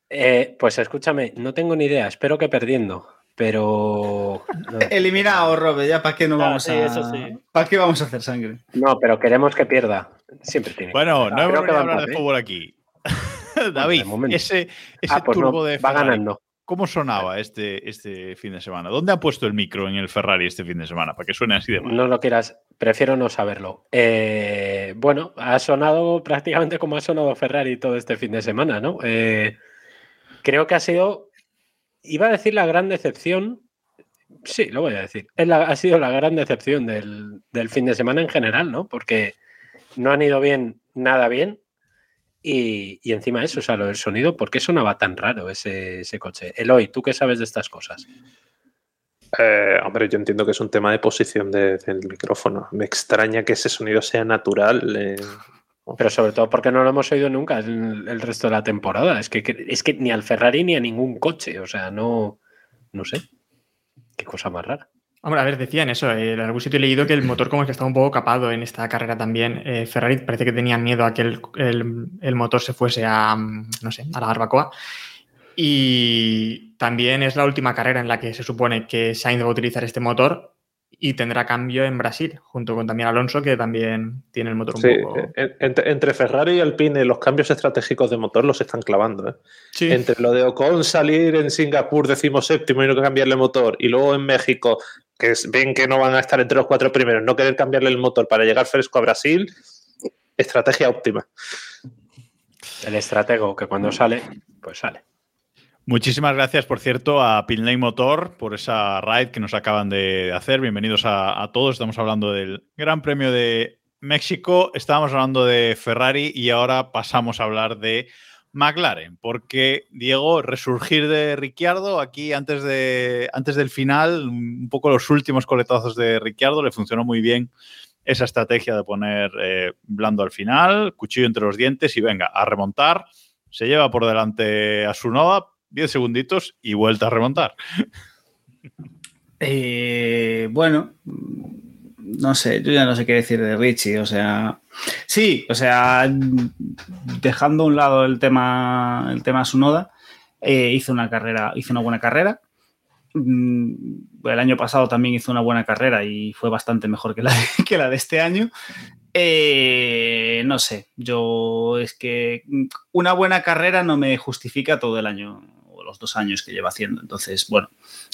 Eh, pues escúchame, no tengo ni idea. Espero que perdiendo. Pero. No, Eliminado, Robe, ya para qué no Ah, vamos sí, a. eso sí. ¿Para qué vamos a hacer sangre? no, pero queremos que pierda. Siempre tiene. que Bueno, perder. no hemos venido a va hablar de empate. fútbol aquí. David, ese, ese Ah, pues no, turbo de va Ferrari, ganando. ¿Cómo sonaba este, este fin de semana? ¿Dónde ha puesto el micro en el Ferrari este fin de semana? Para que suene así de mal. No lo quieras, prefiero no saberlo. Eh, bueno, ha sonado prácticamente como ha sonado Ferrari todo este fin de semana, ¿no? Eh, creo que ha sido, iba a decir la gran decepción, sí, lo voy a decir, ha sido la gran decepción del, del fin de semana en general, ¿no? Porque no han ido bien, nada bien. Y, y encima eso, o sea, lo del sonido, ¿por qué sonaba tan raro ese, ese coche? Eloy, ¿tú qué sabes de estas cosas? Eh, hombre, yo entiendo que es un tema de posición de- del micrófono. Me extraña que ese sonido sea natural. eh. Pero sobre todo porque no lo hemos oído nunca el, el resto de la temporada. Es que, que- es que ni al Ferrari ni a ningún coche. O sea, no. No sé. Qué cosa más rara. Hombre, a ver, decían eso. eh, en algún sitio he leído que el motor como que estaba un poco capado en esta carrera también. Eh, Ferrari parece que tenía miedo a que el, el- motor se fuese a, mm, no sé, a la barbacoa. Y también es la última carrera en la que se supone que Sainz va a utilizar este motor y tendrá cambio en Brasil, junto con también Alonso, que también tiene el motor un Sí, poco... en- entre, entre Ferrari y Alpine, los cambios estratégicos de motor los están clavando. ¿eh? Sí. Entre lo de Ocon salir en Singapur decimoséptimo y no cambiarle motor, y luego en México, que ven que no van a estar entre los cuatro primeros, no querer cambiarle el motor para llegar fresco a Brasil, estrategia óptima. El estratego que cuando sale, pues sale. Muchísimas gracias, por cierto, a Pinlane Motor por esa ride que nos acaban de hacer. Bienvenidos a, a todos. Estamos hablando del Gran Premio de México, estábamos hablando de Ferrari y ahora pasamos a hablar de McLaren, porque Diego, resurgir de Ricciardo aquí antes, de, antes del final, un poco los últimos coletazos de Ricciardo, le funcionó muy bien esa estrategia de poner eh, blando al final, cuchillo entre los dientes y venga, a remontar. Se lleva por delante a Sunoda, 10 segunditos y vuelta a remontar. Eh, bueno, no sé, yo ya no sé qué decir de Richie, o sea, sí, o sea, dejando a un lado el tema, el tema Sunoda, eh, hizo una carrera, hizo una buena carrera. Mm, El año pasado también hizo una buena carrera y fue bastante mejor que la que la de este año. Eh, no sé, yo es que una buena carrera no me justifica todo el año o los dos años que lleva haciendo. Entonces, bueno,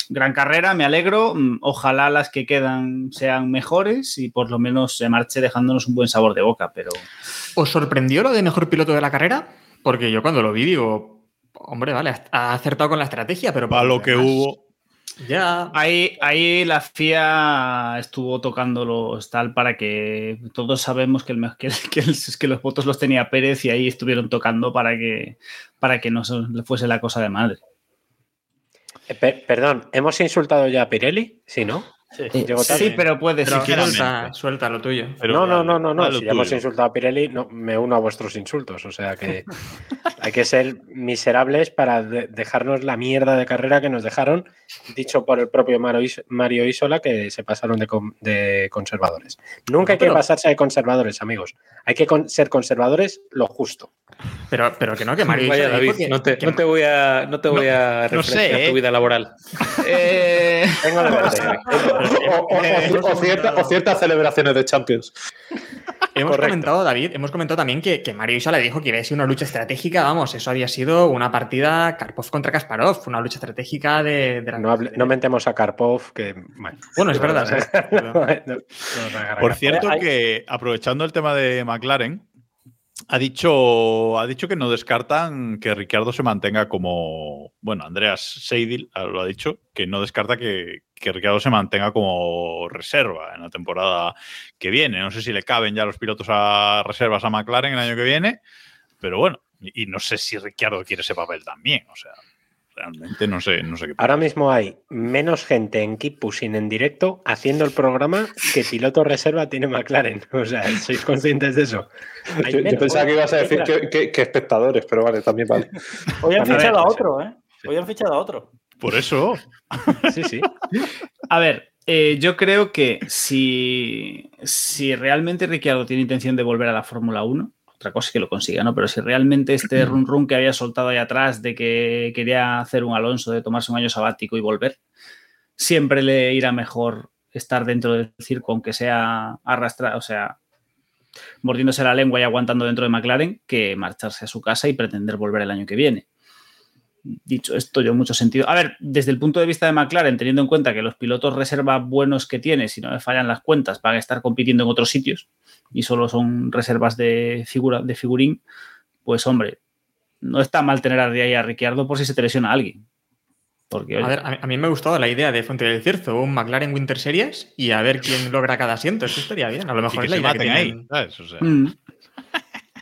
gran carrera, me alegro. Mm, Ojalá las que quedan sean mejores y por lo menos se marche dejándonos un buen sabor de boca, pero ¿Os sorprendió lo de mejor piloto de la carrera? Porque yo cuando lo vi digo, hombre, vale, ha acertado con la estrategia, pero... Para lo que hubo. Ya. ahí, ahí la FIA estuvo tocándolo tal para que todos sabemos que, el, que, que el- que los votos los tenía Pérez y ahí estuvieron tocando para que, para que no se- le fuese la cosa de madre. Eh, per- perdón, ¿hemos insultado ya a Pirelli? Sí, ¿no? Sí, pero puede Pero ser. suelta, suelta lo tuyo. Pero no, no, no, no, no. Si ya hemos insultado a Pirelli, no, me uno a vuestros insultos. O sea que hay que ser miserables para de- dejarnos la mierda de carrera que nos dejaron, dicho por el propio Mario, Is- Mario Isola, que se pasaron de, con- de conservadores. Nunca hay que Pero- pasarse de conservadores, amigos. Hay que con- ser conservadores lo justo. Pero, pero que no, que Mario Vaya, David, que- no te, que- no te voy a, no te voy a no refrescar sé, ¿eh? tu vida laboral. Eh, Tengo deberes. O, o- o- o cierta- o ciertas celebraciones de Champions. hemos Correcto. comentado, David, hemos comentado también que, que Mario Isa le dijo que iba a ser una lucha estratégica. Vamos, eso había sido una partida Karpov contra Kasparov, una lucha estratégica de, de la- No, hable- no mentemos a Karpov, que. Bueno, Bueno, es verdad. sí. No, no, no, no, Por no. cierto, que aprovechando el tema de McLaren, ha dicho, ha dicho que no descartan que Ricciardo se mantenga como. Bueno, Andreas Seidel ah, lo ha dicho, que no descarta que, que Ricciardo se mantenga como reserva en la temporada que viene. No sé si le caben ya los pilotos a reservas a McLaren el año que viene, pero bueno, y, y no sé si Ricciardo quiere ese papel también. O sea, realmente no sé, no sé qué. Ahora mismo hay menos gente en Keep Pushing en directo haciendo el programa que piloto reserva tiene McLaren. O sea, ¿sois conscientes de eso? Yo, pensaba que ibas a decir que, que- que espectadores, pero vale, también vale. Hoy han A ver, fichado a otro, ¿eh? Hoy han fichado a otro. Por eso. Sí, sí. A ver, eh, yo creo que si, si realmente Ricciardo tiene intención de volver a la Fórmula 1, otra cosa es que lo consiga, ¿no? Pero si realmente este run run que había soltado ahí atrás de que quería hacer un Alonso, de tomarse un año sabático y volver, siempre le irá mejor estar dentro del circo, aunque sea arrastrado, o sea, mordiéndose la lengua y aguantando dentro de McLaren, que marcharse a su casa y pretender volver el año que viene. Dicho esto, yo mucho sentido. A ver, desde el punto de vista de McLaren, teniendo en cuenta que los pilotos reserva buenos que tiene, si no me fallan las cuentas, van a estar compitiendo en otros sitios y solo son reservas de, figura, de figurín, pues hombre, no está mal tener a ahí a Ricciardo por si se te lesiona alguien. Porque, oye, A ver, a mí, a me ha gustado la idea de Fuente del Cierzo, un McLaren Winter Series y a ver quién logra cada asiento. Eso estaría bien. A lo Y mejor que es la se idea que ahí. ¿sabes? O sea, mm,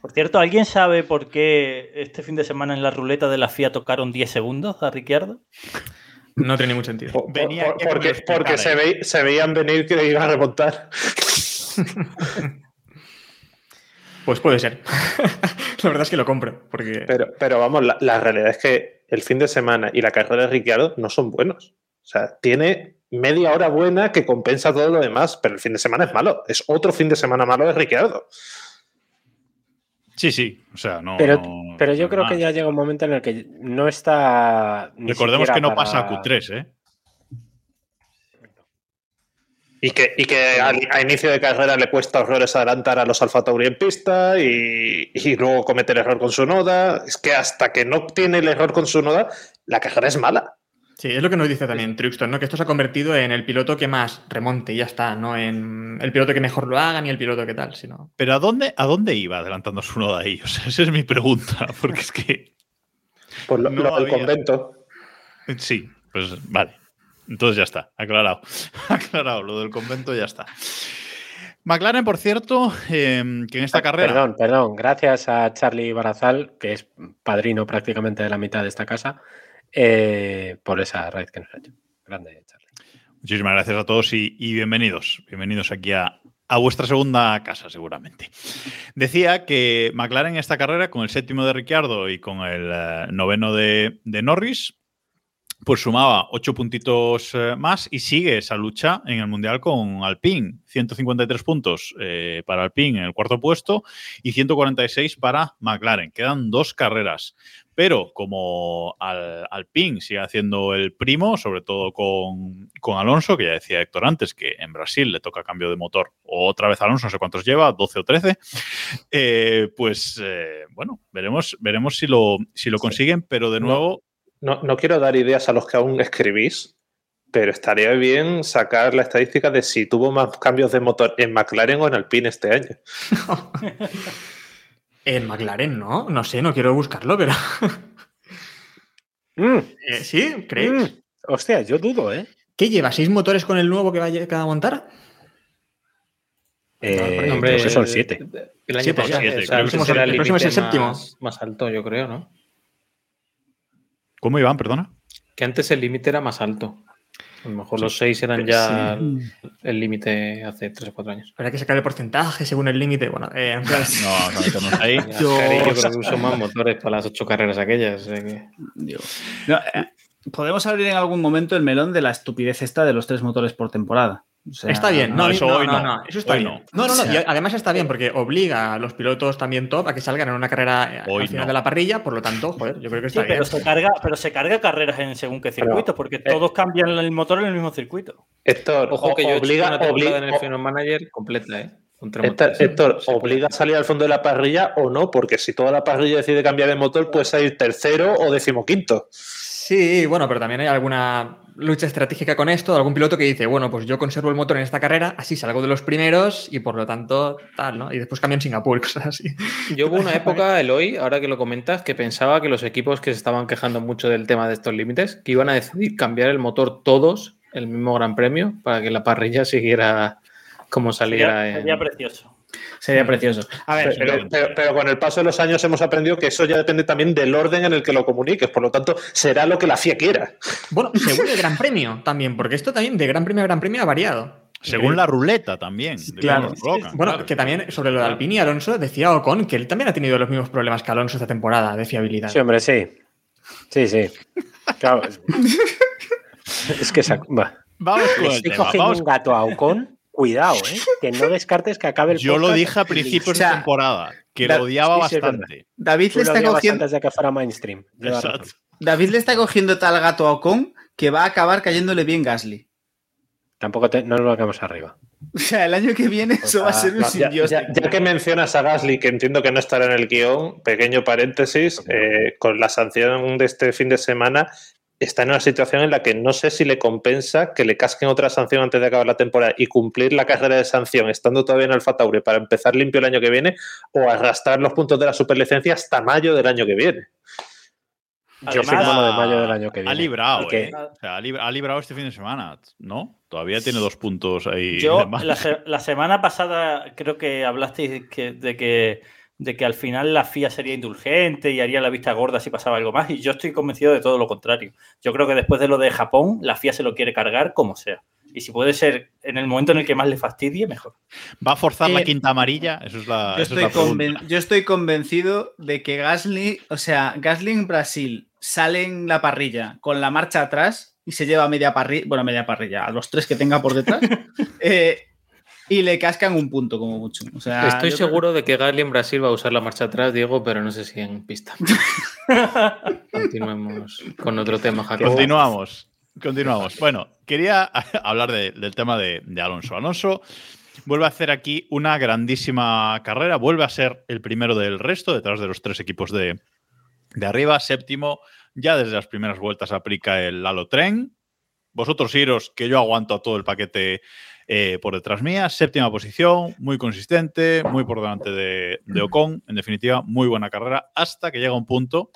Por cierto, ¿alguien sabe por qué este fin de semana en la ruleta de la FIA tocaron 10 segundos a Ricciardo? No tiene ningún sentido. Por- Venía por- porque porque se, explicara, ve- se veían venir que iba a remontar. Pues puede ser. la verdad es que lo compro. Porque Pero, pero vamos, la, la realidad es que el fin de semana y la carrera de Ricciardo no son buenos. O sea, tiene media hora buena que compensa todo lo demás, pero el fin de semana es malo. Es otro fin de semana malo de Ricciardo. Sí, sí. O sea, no. Pero, no- pero yo no creo más. que ya llega un momento en el que no está. Recordemos que no para- pasa a Q3, ¿eh? Y que, y que al- a inicio de carrera le cuesta horrores adelantar a los Alfa Tauri en pista y, y luego cometer error con su noda. Es que hasta que no tiene el error con su noda, la carrera es mala. Sí, es lo que nos dice también Truxton, ¿no? Que esto se ha convertido en el piloto que más remonte y ya está, no en el piloto que mejor lo haga ni el piloto que tal, sino. Pero ¿a dónde, ¿a dónde iba adelantando su noda ahí? O sea, esa es mi pregunta. Porque es que. Por lo, No lo del convento. Sí, pues vale. Entonces ya está, aclarado. aclarado, lo del convento ya está. McLaren, por cierto, eh, que en esta carrera. Perdón, perdón. Gracias a Charlie Barazal, que es padrino prácticamente de la mitad de esta casa, eh, por esa raid que nos ha hecho. Grande, Charlie. Muchísimas gracias a todos y, bienvenidos. Bienvenidos aquí a, a vuestra segunda casa, seguramente. Decía que McLaren en esta carrera, con el séptimo de Ricciardo y con el eh, noveno de Norris, pues sumaba ocho puntitos eh, más y sigue esa lucha en el Mundial con Alpine. 153 puntos eh, para Alpine en el cuarto puesto y 146 para McLaren. Quedan dos carreras. Pero como al, Alpine sigue haciendo el primo, sobre todo con, con Alonso, que ya decía Héctor antes, que en Brasil le toca cambio de motor, otra vez Alonso, no sé cuántos lleva, 12 o 13, eh, pues bueno, veremos, veremos si lo, si lo consiguen, pero de nuevo, No, no quiero dar ideas a los que aún escribís, pero estaría bien sacar la estadística de si tuvo más cambios de motor en McLaren o en Alpine este año. En McLaren, ¿no? No sé, no quiero buscarlo, pero. Mm, Eh, ¿Sí? ¿Creéis? mm. Hostia, yo dudo, ¿eh? ¿Qué lleva? ¿Seis motores con el nuevo que va a, montar? Eh, Hombre, creo que son siete. El año Siete, pasado, siete, o sea. El próximo es el séptimo. Más, más alto, yo creo, ¿no? ¿Cómo iban? Perdona. Que antes el límite era más alto. A lo mejor los seis eran ya el- el límite hace tres o cuatro años. Habrá que sacar el porcentaje según el límite. Bueno, eh, en plan, No, a meternos ahí. Yo creo que usó más motores para las ocho carreras aquellas. que- no, eh, podemos abrir en algún momento el melón de la estupidez esta de los tres motores por temporada. O sea, está bien. No, no, eso no, hoy no, no. no, Eso está Hoy bien. no. No, no, y además está bien porque obliga a los pilotos también top a que salgan en una carrera eh, Hoy al final no. de la parrilla. Por lo tanto, joder, yo creo que Sí, está bien. pero se, carga, pero se carga carreras en según qué circuitos, porque eh, todos cambian el motor en el mismo circuito. Héctor, Ojo que yo he obliga, una obliga- en el Final Manager completa, ¿eh? Héctor, Héctor, ¿obliga a salir al fondo de la parrilla o no? Porque si toda la parrilla decide cambiar de motor, puede salir tercero o decimoquinto. Sí, bueno, pero también hay alguna lucha estratégica con esto, algún piloto que dice, bueno, pues yo conservo el motor en esta carrera, así salgo de los primeros y por lo tanto tal, ¿no? Y después cambio en Singapur, cosas así. Yo hubo una época, Eloy, ahora que lo comentas, que pensaba que los equipos que se estaban quejando mucho del tema de estos límites, que iban a decidir cambiar el motor todos el mismo Gran Premio para que la parrilla siguiera como saliera. Sería, en- sería precioso. Sería precioso. A ver, Pero, pero- pero con el paso de los años hemos aprendido que eso ya depende también del orden en el que lo comuniques. Por lo tanto, será lo que la FIA quiera. Bueno, según el Gran Premio también, porque esto también de Gran Premio a Gran Premio ha variado. Según la ruleta también. de Claro. colocan, Bueno, claro. que también sobre lo de Alpine y Alonso decía Ocon que él también ha tenido los mismos problemas que Alonso esta temporada de fiabilidad. Sí, hombre, sí. Sí, sí. Claro. es- que esa- va. Vamos con el tema. Vamos un gato a Ocon. Cuidado, ¿eh? Que no descartes que acabe el Yo lo dije a principios de temporada, que da- lo odiaba sí, bastante. David Tú le lo está cogiendo. antes de que fuera mainstream. David le está cogiendo tal gato a Ocon que va a acabar cayéndole bien Gasly. Tampoco te- no nos vayamos arriba. O sea, el año que viene eso va a ser un No, ya, ya- ya que mencionas a Gasly, que entiendo que no estará en el guion, pequeño paréntesis, eh, con la sanción de este fin de semana, está en una situación en la que no sé si le compensa que le casquen otra sanción antes de acabar la temporada y cumplir la carrera de sanción estando todavía en Alfa Tauri para empezar limpio el año que viene o arrastrar los puntos de la superlicencia hasta mayo del año que viene. Yo Además- firmo lo de mayo del año que Ha librado, ¿eh? O sea, ha, lib- ha librado este fin de semana, ¿no? Todavía tiene dos puntos ahí. Yo, la, se- la semana pasada creo que hablasteis que- de, que, de que al final la FIA sería indulgente y haría la vista gorda si pasaba algo más. Y yo estoy convencido de todo lo contrario. Yo creo que después de lo de Japón, la FIA se lo quiere cargar como sea. Y si puede ser en el momento en el que más le fastidie, mejor. ¿Va a forzar la Eh, quinta amarilla? Eso es la, Yo es estoy, la pregunta. conven- yo estoy convencido de que Gasly, o sea, Gasly en Brasil sale en la parrilla con la marcha atrás y se lleva media parrilla, bueno, media parrilla, a los tres que tenga por detrás, eh, y le cascan un punto como mucho. O sea, Estoy creo seguro de que Gasly en Brasil va a usar la marcha atrás, Diego, pero no sé si en pista. Continuemos con otro tema, Jacob. Continuamos. Continuamos. Bueno, quería hablar de- del tema de, de Alonso. Alonso vuelve a hacer aquí una grandísima carrera, vuelve a ser el primero del resto, detrás de los tres equipos de, de arriba, séptimo. Ya desde las primeras vueltas aplica el Halo Tren. Vosotros iros que yo aguanto a todo el paquete eh, por detrás mía. Séptima posición, muy consistente, muy por delante de, de Ocon. En definitiva, muy buena carrera hasta que llega un punto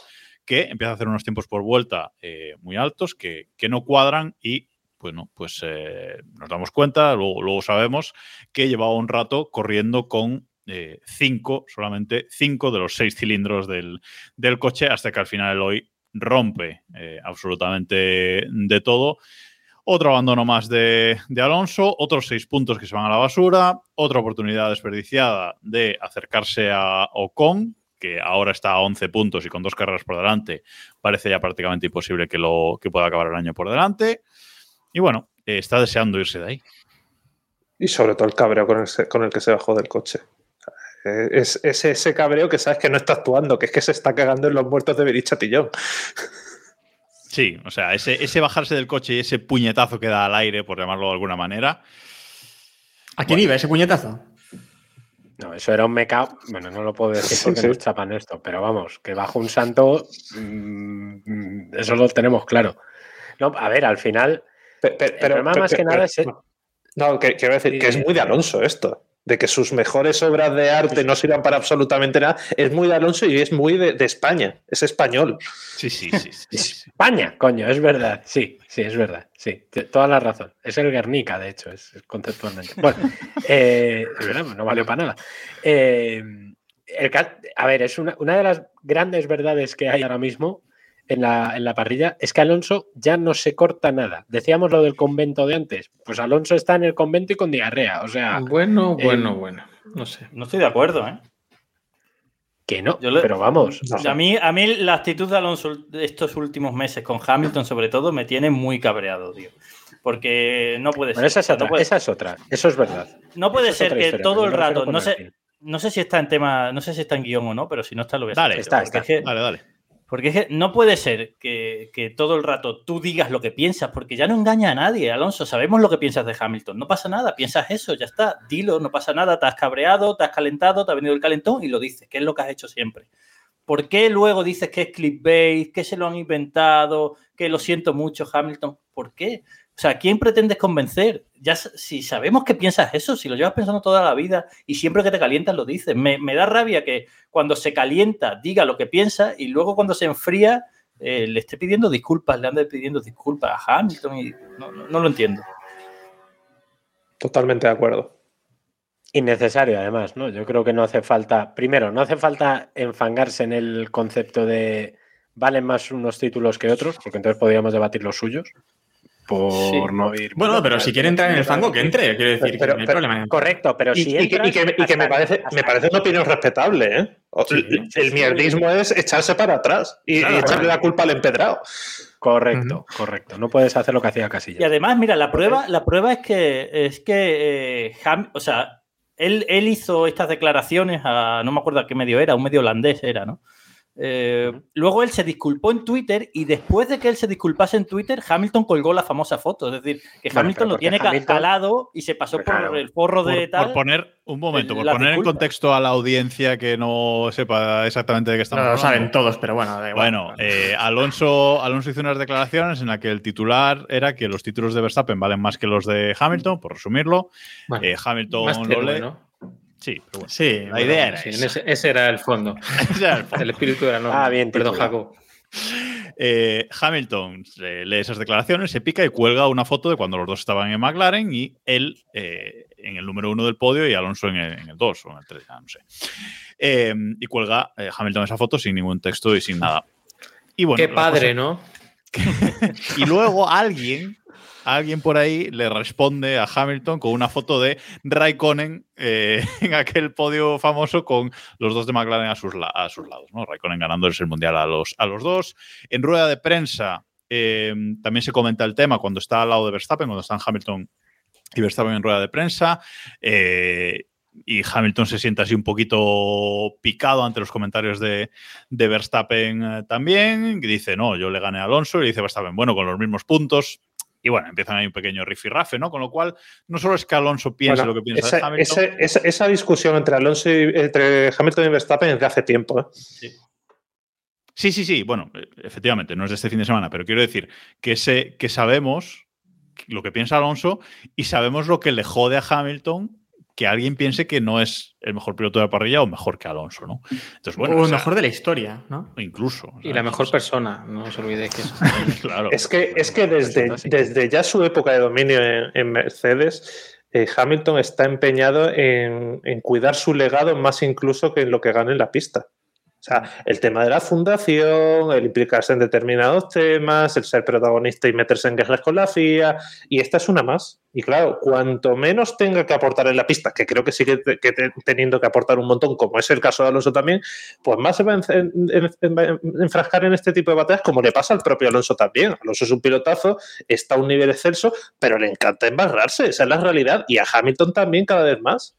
que empieza a hacer unos tiempos por vuelta eh, muy altos que, que no cuadran y bueno, pues eh, nos damos cuenta, luego, luego sabemos que llevaba un rato corriendo con eh, cinco, solamente cinco de los seis cilindros del, del coche, hasta que al final hoy rompe absolutamente de todo. Otro abandono más de, Alonso, otros seis puntos que se van a la basura, otra oportunidad desperdiciada de acercarse a Ocon, que ahora está a 11 puntos y con dos carreras por delante, parece ya prácticamente imposible que, lo, que pueda acabar el año por delante. Y bueno, eh, está deseando irse de ahí. Y sobre todo el cabreo con el, con el que se bajó del coche. Eh, Es, es ese cabreo que sabes que no está actuando, que es que se está cagando en los muertos de Berichatillón. Sí, o sea, ese, ese bajarse del coche y ese puñetazo que da al aire, por llamarlo de alguna manera. ¿A quién iba ese puñetazo? No, eso era un meca. Bueno, no lo puedo decir porque sí. nos chapan esto, pero vamos, que bajo un santo, mm, eso lo tenemos claro. No, a ver, al final, Pe- pe- Pero, problema pe- más que nada pero- es- No, quiero decir que es muy de Alonso esto. De que sus mejores obras de arte no sirvan para absolutamente nada. Es muy de Alonso y es muy de, de España. Es español. Sí, sí, sí. sí, sí. España, coño, es verdad. Sí, sí, es verdad. Sí, toda la razón. Es el Guernica, de hecho, es, conceptualmente. Bueno, eh, es verdad, no valió para nada. Eh, el a ver, es una, una de las grandes verdades que hay ahora mismo en la, en la parrilla, es que Alonso ya no se corta nada. Decíamos lo del convento de antes. Pues Alonso está en el convento y con diarrea. O sea, Bueno, eh, bueno, bueno. No sé. No estoy de acuerdo, ¿eh? que no. Yo le- Pero vamos. A mí, a mí la actitud de Alonso de estos últimos meses, con Hamilton sobre todo, me tiene muy cabreado, tío. Porque no puede Bueno, ser. esa es otra. no puede, esa es otra. Eso es verdad. no puede ser que historia, todo el rato, no sé, no sé si está en tema, no sé si está en guion o no, pero si no está lo voy a Dale, está, está. es que Dale, dale. Porque es que no puede ser que, todo el rato tú digas lo que piensas, porque ya no engaña a nadie, Alonso. Sabemos lo que piensas de Hamilton. No pasa nada, piensas eso, ya está. Dilo, no pasa nada. Te has cabreado, te has calentado, te ha venido el calentón y lo dices, que es lo que has hecho siempre. ¿Por qué luego dices que es clickbait, que se lo han inventado, que lo siento mucho, Hamilton? ¿Por qué? O sea, ¿quién pretendes convencer? Ya si sabemos que piensas eso, si lo llevas pensando toda la vida y siempre que te calientas lo dices. Me, me da rabia que cuando se calienta diga lo que piensa y luego cuando se enfría eh, le esté pidiendo disculpas, le ande pidiendo disculpas a Hamilton y no, no- no lo entiendo. Totalmente de acuerdo. Innecesario, además, ¿no? Yo creo que no hace falta. Primero, no hace falta enfangarse en el concepto de valen más unos títulos que otros, porque entonces podríamos debatir los suyos. Por Sí. no ir. Bueno, pero si quiere entrar en el fango, que entre. Quiero decir, que Pero- no hay pero- problema. Correcto, pero Y, si y que, y que- y que me, hasta- parece, me parece una opinión respetable. ¿eh? Sí, el sí, el sí. mierdismo es echarse para atrás y, Claro, y echarle claro. la culpa al empedrado. Correcto, correcto. No puedes hacer lo que hacía Y Casillas. además, mira, la prueba, la prueba es que es que eh, Ham- o sea, él, él hizo estas declaraciones a no me acuerdo a qué medio era, un medio holandés era, ¿no? Eh, luego él se disculpó en Twitter y después de que él se disculpase en Twitter, Hamilton colgó la famosa foto. Es decir, que Bueno, Hamilton lo tiene Hamilton- calado y se pasó Claro. por el forro de Por, tal. por poner un momento, por poner en disculpas. contexto a la audiencia que no sepa exactamente de qué estamos No, lo hablando. saben todos, pero bueno, da igual. Bueno, eh, Alonso, Alonso hizo unas declaraciones en las que el titular era que los títulos de Verstappen valen más que los de Hamilton, por resumirlo. Bueno, Eh, Hamilton más lo lee-. Sí, pero bueno. Sí, La bueno, idea era Sí, en esa. ese, ese era el fondo. Ese era el fondo. El espíritu de la norma. Ah, bien Perdón, titulado. Jaco. Eh, Hamilton eh, lee esas declaraciones, se pica y cuelga una foto de cuando los dos estaban en McLaren y él eh, en el número uno del podio y Alonso en el, en el dos o en el tres, ya no sé. Eh, y cuelga eh, Hamilton esa foto sin ningún texto y sin nada. Y bueno, Qué la padre, cosa- ¿no? Y luego alguien, alguien por ahí le responde a Hamilton con una foto de Raikkonen eh, en aquel podio famoso con los dos de McLaren a sus, lados. Raikkonen ganándoles el mundial a los, a los dos. En rueda de prensa eh, también se comenta el tema cuando está al lado de Verstappen, cuando están Hamilton y Verstappen en rueda de prensa. eh, y Hamilton se siente así un poquito picado ante los comentarios de, de Verstappen eh, también. que dice, no, yo le gané a Alonso. Y dice Verstappen, bueno, con los mismos puntos. Y bueno, empiezan ahí un pequeño rifirrafe, ¿no? Con lo cual, no solo es que Alonso piense Bueno, lo que piensa esa, de Hamilton. esa- esa discusión entre Alonso y, entre Hamilton y Verstappen es de hace tiempo. ¿eh? Sí, sí, sí. Bueno, efectivamente, no es de este fin de semana, pero quiero decir que, que sabemos lo que piensa Alonso y sabemos lo que le jode a Hamilton que alguien piense que no es el mejor piloto de la parrilla o mejor que Alonso, ¿no? Entonces, bueno, o o el sea, mejor de la historia, ¿no? incluso. Y la mejor persona, no os olvidéis que es. claro. Es que, es que desde, desde ya su época de dominio en, en Mercedes, eh, Hamilton está empeñado en, en cuidar su legado más incluso que en lo que gane en la pista. Sea, el tema de la fundación, el implicarse en determinados temas, el ser protagonista y meterse en guerras con la FIA, y esta es una más. Y claro, cuanto menos tenga que aportar en la pista, que creo que sigue teniendo que aportar un montón, como es el caso de Alonso también, pues más se va a en- en- en- en- enfrascar en este tipo de batallas, como le pasa al propio Alonso también. Alonso es un pilotazo, está a un nivel excelso, pero le encanta embarrarse, esa es la realidad, y a Hamilton también cada vez más.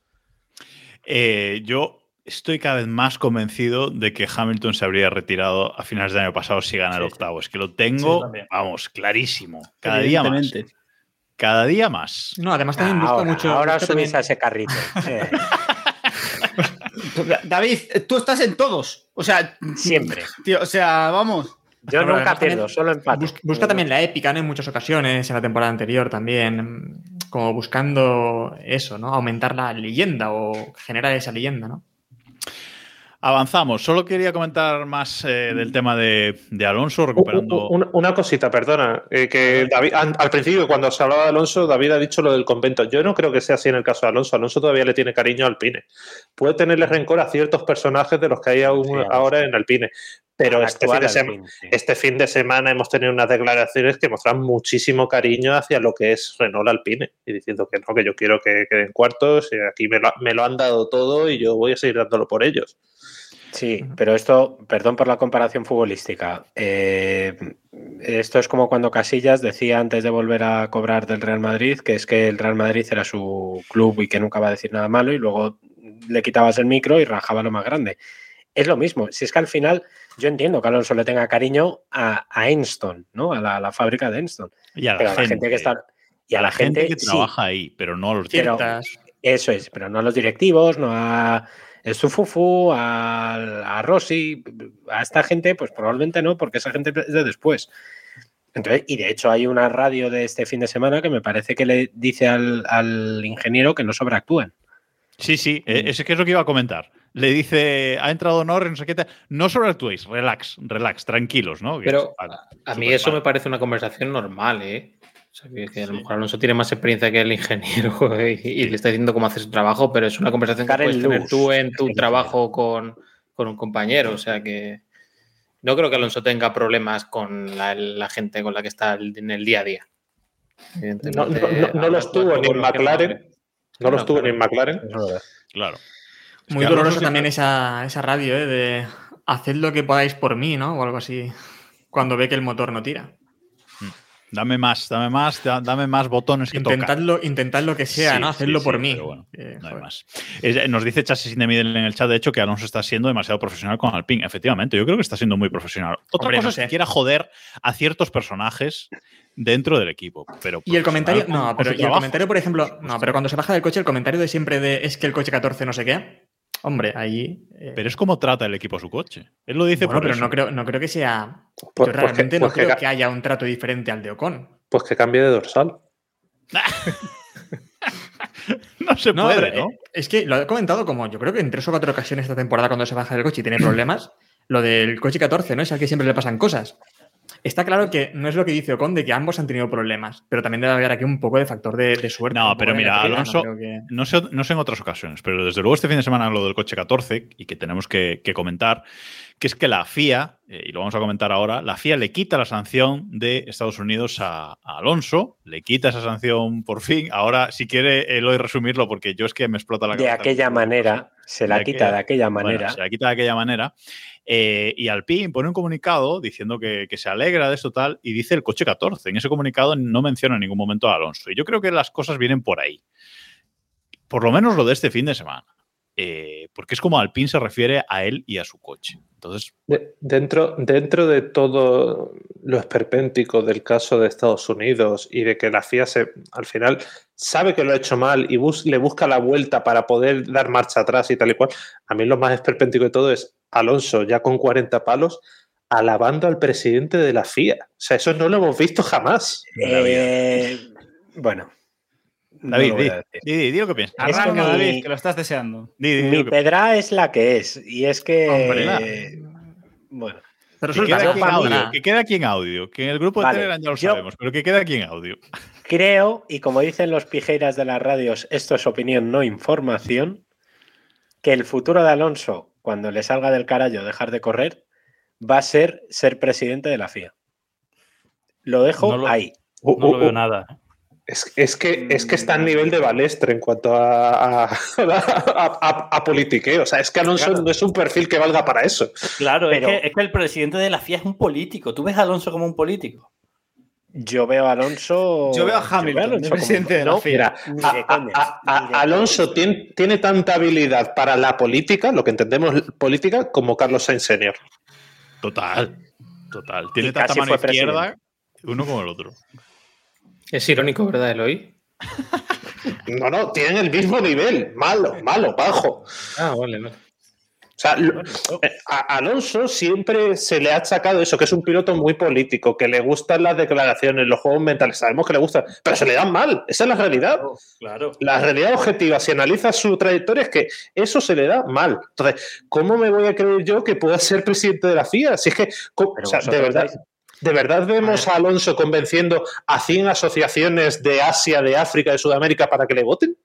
Eh, yo estoy cada vez más convencido de que Hamilton se habría retirado a finales del año pasado si gana el octavo. Es que lo tengo, vamos, clarísimo. Cada día más. Cada día más. No, además también busca ahora, mucho. ahora busca subís también- a ese carrito. David, tú estás en todos. O sea, siempre. tío, o sea, vamos. Yo Bueno, nunca además también pierdo, solo empato. Bus- busca también la épica, ¿no? En muchas ocasiones, en la temporada anterior también, como buscando eso, ¿no? Aumentar la leyenda o generar esa leyenda, ¿no? Avanzamos. Solo quería comentar más eh, del tema de, de Alonso, recuperando. Una, una cosita, perdona, eh, que David, al principio cuando se hablaba de Alonso, David ha dicho lo del convento. Yo no creo que sea así en el caso de Alonso. Alonso todavía le tiene cariño al Alpine. Puede tenerle rencor a ciertos personajes de los que hay aún Sí, ahora en Alpine. Pero este fin, de sí. este fin de semana hemos tenido unas declaraciones que muestran muchísimo cariño hacia lo que es Renault Alpine y diciendo que no, que yo quiero que queden cuartos y aquí me lo, me lo han dado todo y yo voy a seguir dándolo por ellos. Sí, pero esto, perdón por la comparación futbolística. eh, esto es como cuando Casillas decía antes de volver a cobrar del Real Madrid que es que el Real Madrid era su club y que nunca va a decir nada malo y luego le quitabas el micro y rajaba lo más grande. Es lo mismo, si es que al final yo entiendo que Alonso le tenga cariño a, a Enston, ¿no? A la, a la fábrica de Enston. Y a la, Pero a la gente, gente que está. Y a la gente, que sí, trabaja ahí, pero no a los directivos. Eso es, pero no a los directivos, no a el Sufufu, a, a Rossi, a esta gente, pues probablemente no, porque esa gente es de después. Entonces, y de hecho hay una radio de este fin de semana que me parece que le dice al, al ingeniero que no sobreactúen. Sí, sí, eh, ese que es lo que iba a comentar. Le dice, ha entrado Norris, no sé qué tal. No sobreactuéis, relax, relax, tranquilos, ¿no? Pero es- A mí eso mal. me parece una conversación normal, ¿eh? O sea, que, que a lo mejor Alonso tiene más experiencia que el ingeniero y, y le está diciendo cómo hacer su trabajo, pero es una conversación que puedes tener tú en tu trabajo con, con un compañero. O sea que no creo que Alonso tenga problemas con la, la gente con la que está en el día a día. No, no- no- no habrá los tuvo ni en McLaren. No los tuvo claro. ni en McLaren. Claro. Es Muy que doloroso también esa, esa radio, ¿eh? De haced lo que podáis por mí, ¿no? O algo así. Cuando ve que el motor no tira. Dame más, dame más, da- dame más botones que tocar. Intentadlo, intentad lo que sea, Sí, ¿no? Hacedlo sí, por mí. pero bueno, Eh, No hay más. Es- nos dice Chasis in the Middle en el chat, de hecho, que Alonso está siendo demasiado profesional con Alpine. Efectivamente, yo creo que está siendo muy profesional. Otra Hombre, cosa no es sé. que quiera joder a ciertos personajes dentro del equipo. Pero Y el comentario, no, pero y el comentario, por ejemplo, no, pero cuando se baja del coche, el comentario de siempre de es que el coche 14 no sé qué. Hombre, ahí. eh, Pero es como trata el equipo a su coche. Él lo dice bueno, por pero eso. no creo, no creo que sea. Pues- yo pues que- realmente pues no que creo que haya un trato diferente al de Ocon. Pues que cambie de dorsal. No se No, puede, pero, ¿no? eh, es que lo he comentado como yo creo que en tres o cuatro ocasiones esta temporada cuando se baja del coche y tiene problemas, lo del coche 14, ¿no? Es al que siempre le pasan cosas. Está claro que no es lo que dice Ocon de que ambos han tenido problemas, pero también debe haber aquí un poco de factor de, de suerte. No, pero de mira, Alonso, que- no sé, no sé en otras ocasiones, pero desde luego este fin de semana lo del coche 14 y que tenemos que, que comentar, que es que la FIA, eh, y lo vamos a comentar ahora, la FIA le quita la sanción de Estados Unidos a, a Alonso, le quita esa sanción por fin. Ahora, si quiere, Eloy, resumirlo, porque yo es que me explota la De cabeza. aquella manera, se la De quita aquella- de aquella Bueno, manera. se la quita de aquella manera. Eh, y Alpine pone un comunicado diciendo que, se alegra de esto tal y dice el coche 14. En ese comunicado no menciona en ningún momento a Alonso. Y yo creo que las cosas vienen por ahí. Por lo menos lo de este fin de semana. Eh, porque es como Alpine se refiere a él y a su coche. Entonces, De- dentro, dentro de todo lo esperpéntico del caso de Estados Unidos y de que la FIA se, al final sabe que lo ha hecho mal y bus- le busca la vuelta para poder dar marcha atrás y tal y cual, a mí lo más esperpéntico de todo es Alonso ya con 40 palos alabando al presidente de la FIA. O sea, eso no lo hemos visto jamás. Eh, bueno. no David, voy di, di- di- di lo que piensas. Arranca, mi- David, que lo estás deseando. Di- di- di Mi pedra es la que es. Y es que. Hombre. bueno. Pero Que yo aquí en audio, que quede aquí en audio, que en el grupo de Vale, Telegram ya lo yo- sabemos, pero que quede aquí en audio. Creo, y como dicen los pijeiras de las radios, esto es opinión, no información, que el futuro de Alonso, cuando le salga del carallo dejar de correr, va a ser ser presidente de la FIA. Lo dejo No lo- ahí. Uh, No uh, lo veo uh. nada. Es, es que, es que está a nivel de balestre en cuanto a, a, a- a- a politiqueo. O sea, es que Alonso Claro. no es un perfil que valga para eso. Claro, Pero- es, que, es que el presidente de la FIA es un político. ¿Tú ves a Alonso como un político? Yo veo a Alonso. Yo veo a Hamilton, Alonso de como- presidente de la no. Mira, a- a- Alonso tiene, tiene tanta habilidad para la política, lo que entendemos política, como Carlos Sainz Senior. Total, total. Tiene Y tanta mano izquierda uno como el otro. Es irónico, ¿verdad, Eloy? No, no, tienen el mismo nivel. Malo, malo, bajo. Ah, vale, vale. O sea, eh, a Alonso siempre se le ha achacado eso, que es un piloto muy político, que le gustan las declaraciones, los juegos mentales, sabemos que le gustan, pero se le dan mal, esa es la realidad. Claro. La realidad objetiva, si analizas su trayectoria, es que eso se le da mal. Entonces, ¿cómo me voy a creer yo que pueda ser presidente de la FIA? Si es que, ¿cómo- Pero o sea, de verdad, ¿de verdad vemos a Alonso convenciendo a 100 asociaciones de Asia, de África, de Sudamérica para que le voten?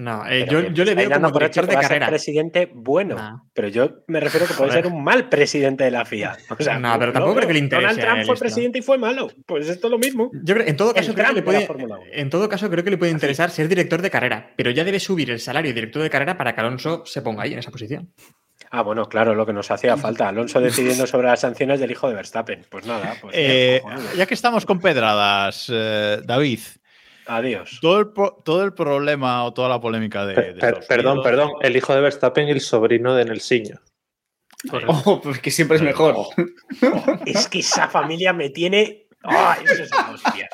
No, eh, Pero yo, yo le veo como director de carrera. presidente bueno, No. pero yo me refiero que puede ser un mal presidente de la FIA. O sea, No, pero tampoco creo que le interese Donald Trump fue esto. presidente y fue malo. Pues esto es lo mismo. Yo creo, en todo caso, creo que le puede, en todo caso, creo que le puede interesar ser director de carrera, pero ya debe subir el salario de director de carrera para que Alonso se ponga ahí en esa posición. Ah, bueno, claro, lo que nos hacía falta. Alonso decidiendo sobre las sanciones del hijo de Verstappen. Pues nada, pues Eh, ya que estamos con pedradas, eh, David, adiós. todo el, todo el problema o toda la polémica de. Per- perdón, perdón, el hijo de Verstappen y el sobrino de Nelsinho. Oh, pues que siempre es mejor. Es que esa familia me tiene. ¡Ay, eso es la hostia!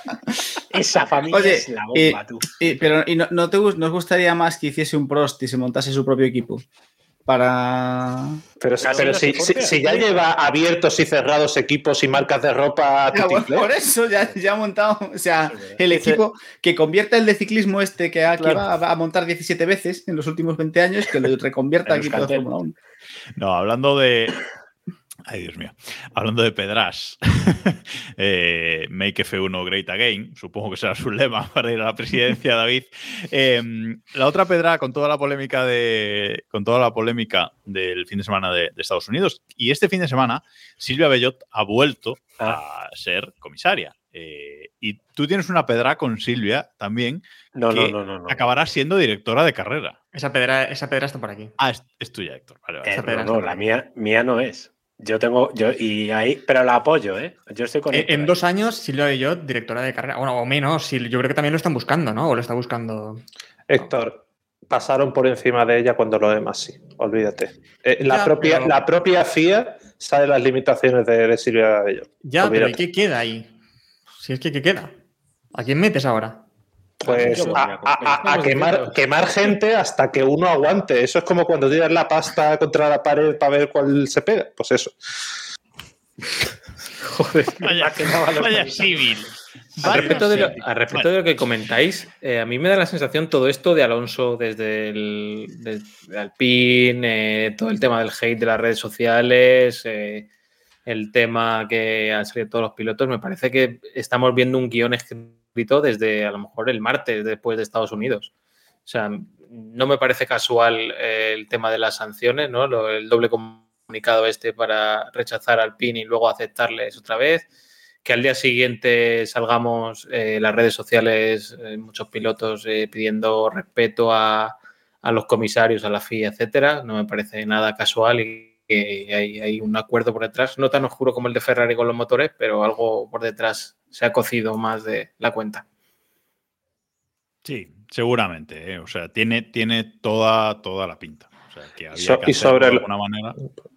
Esa familia Oye, es la bomba, tú. eh, pero ¿y no, no te, gus- nos gustaría más que hiciese un Prost y se montase su propio equipo? Para. Pero, si, ya lleva abiertos y cerrados equipos y marcas de ropa Ya, bueno, Titiflé, por eso ya, ya ha montado, o sea, el equipo que convierta el de ciclismo este que, ha- que Claro. va a- a montar 17 veces en los últimos 20 años, que lo reconvierta al equipo de. Fórmula 1. No, hablando de. Ay, Dios mío. Hablando de Pedras, eh, Make F1 Great Again, supongo que será su lema para ir a la presidencia, David. Eh, la otra pedra con toda la polémica de. con toda la polémica del fin de semana de, de Estados Unidos. Y este fin de semana, Silvia Bellot ha vuelto a ser comisaria. Eh, y tú tienes una pedra con Silvia también. No, no, que no, no. no. Acabará siendo directora de carrera. Esa pedra, esa pedra está por aquí. Ah, es, es tuya, Héctor. Vale, vale. Eh, esa no, pedra no, está la mía, mía no es. Yo tengo, yo, y ahí, pero la apoyo, ¿eh? Yo estoy con En, Héctor en ahí. dos años, Silvia Bellot, directora de carrera. Bueno, o menos, yo creo que también lo están buscando, ¿no? O lo está buscando. Héctor, pasaron por encima de ella cuando lo demás sí, olvídate. Eh, la, propia, pero- la propia FIA sabe las limitaciones de, de Silvia Bellot. Ya, pero ¿y qué queda ahí? Si es que, ¿qué queda? ¿A quién metes ahora? Pues a, a- a- a- a estamos quemar, quemar gente hasta que uno aguante. Eso es como cuando tiras la pasta contra la pared para ver cuál se pega. Pues eso. Joder, Vaya, civil. Al respecto, de lo, al respecto de lo que comentáis, eh, a mí me da la sensación todo esto de Alonso desde el desde Alpine, eh, todo el tema del hate de las redes sociales, eh, el tema que han salido todos los pilotos, me parece que estamos viendo un guion escrito desde a lo mejor el martes después de Estados Unidos. O sea, no me parece casual eh, el tema de las sanciones, ¿no? El doble comunicado este para rechazar al PIN y luego aceptarles otra vez. Que al día siguiente salgamos eh, las redes sociales, eh, muchos pilotos pidiendo respeto a, a los comisarios, a la FIA, etcétera. No me parece nada casual y que hay, hay un acuerdo por detrás, no tan oscuro como el de Ferrari con los motores, pero algo por detrás se ha cocido más de la cuenta. Sí, seguramente. ¿eh? O sea, tiene, tiene toda, toda la pinta. O sea, que había So- que y sobre de el- alguna manera.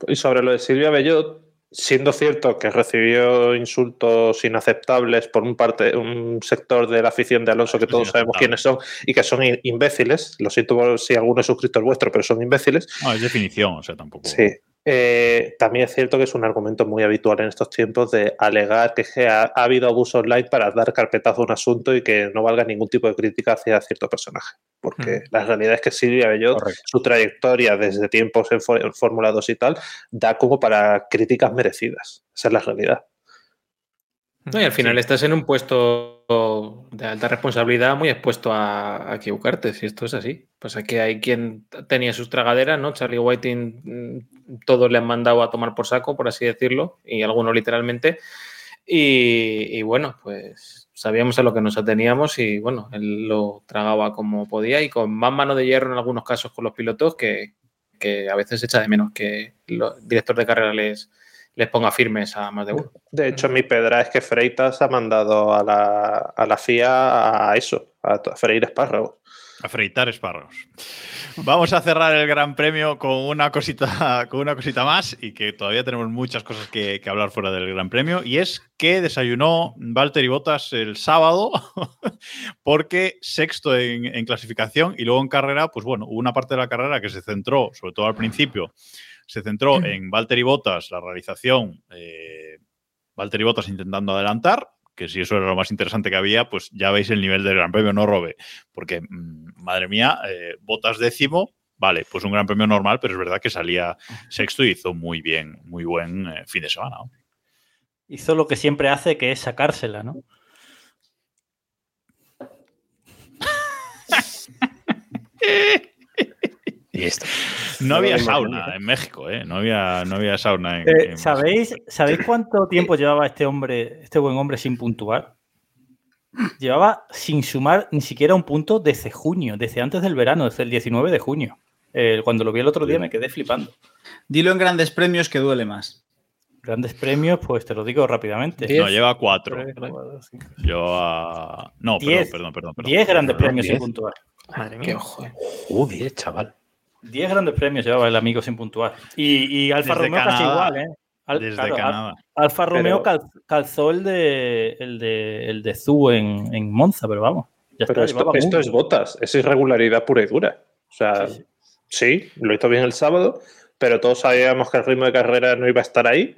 Y sobre lo de Silvia Bellot, siendo cierto que recibió insultos inaceptables por un, parte, un sector de la afición de Alonso que todos sabemos quiénes son y que son imbéciles, lo siento si alguno es suscriptor vuestro, pero son imbéciles, No, es definición, o sea, tampoco. Sí. Eh, también es cierto que es un argumento muy habitual en estos tiempos de alegar que ha, ha habido abuso online para dar carpetazo a un asunto y que no valga ningún tipo de crítica hacia cierto personaje. Porque la realidad es que Silvia Bellot, Correcto. su trayectoria desde tiempos en, en Fórmula 2 y tal, da como para críticas merecidas. Esa es la realidad. No, y al final estás en un puesto de alta responsabilidad muy expuesto a, a equivocarte, si esto es así. Pues aquí hay quien tenía sus tragaderas, ¿no? Charlie Whiting, mm, todos le han mandado a tomar por saco, por así decirlo, y algunos literalmente. Y, y bueno, pues sabíamos a lo que nos ateníamos y bueno, él lo tragaba como podía y con más mano de hierro en algunos casos con los pilotos que, que a veces echa de menos que el director de carrera les, les ponga firmes a más de uno. De hecho, mi pedra es que Freitas ha mandado a la, a la FIA a eso, a freír espárragos. A freitar espárragos. Vamos a cerrar el Gran Premio con una cosita, con una cosita más y que todavía tenemos muchas cosas que, que hablar fuera del Gran Premio. Y es que desayunó Valtteri Bottas el sábado porque sexto en, en clasificación y luego en carrera, pues bueno, hubo una parte de la carrera que se centró, sobre todo al principio, se centró en Valtteri Bottas, la realización, eh, Valtteri Bottas intentando adelantar, que si eso era lo más interesante que había, pues ya veis el nivel del Gran Premio, no robe, porque mm, madre mía, eh, Bottas décimo, vale, pues un Gran Premio normal, pero es verdad que salía sexto y hizo muy bien, muy buen eh, fin de semana. ¿no? Hizo lo que siempre hace, que es sacársela, ¿no? Y esto. No había sauna en México, ¿eh? No había, no había sauna en, Eh, en ¿sabéis, ¿Sabéis cuánto tiempo llevaba este hombre, este buen hombre, sin puntuar? Llevaba sin sumar ni siquiera un punto desde junio, desde antes del verano, desde el 19 de junio. Eh, cuando lo vi el otro día me quedé flipando. Dilo en grandes premios que duele más. Grandes premios, pues te lo digo rápidamente. Diez. No, lleva cuatro. Tres, cuatro, cinco, Lleva. No, Diez. perdón, perdón, perdón. perdón. Diez grandes Perdón, premios sin puntuar. Madre Qué mía. ojo, eh. Joder, chaval. 10 grandes premios llevaba el amigo sin puntuar. Y, y Alfa Desde Romeo casi igual, ¿eh? Al- Desde claro, Al- Canadá. Alfa Romeo Pero- calzó el de, el de, el de Zhu en, en Monza, pero vamos. Ya Pero está, esto, esto es botas, es irregularidad pura y dura. O sea, Sí, sí, lo hizo bien el sábado, pero todos sabíamos que el ritmo de carrera no iba a estar ahí.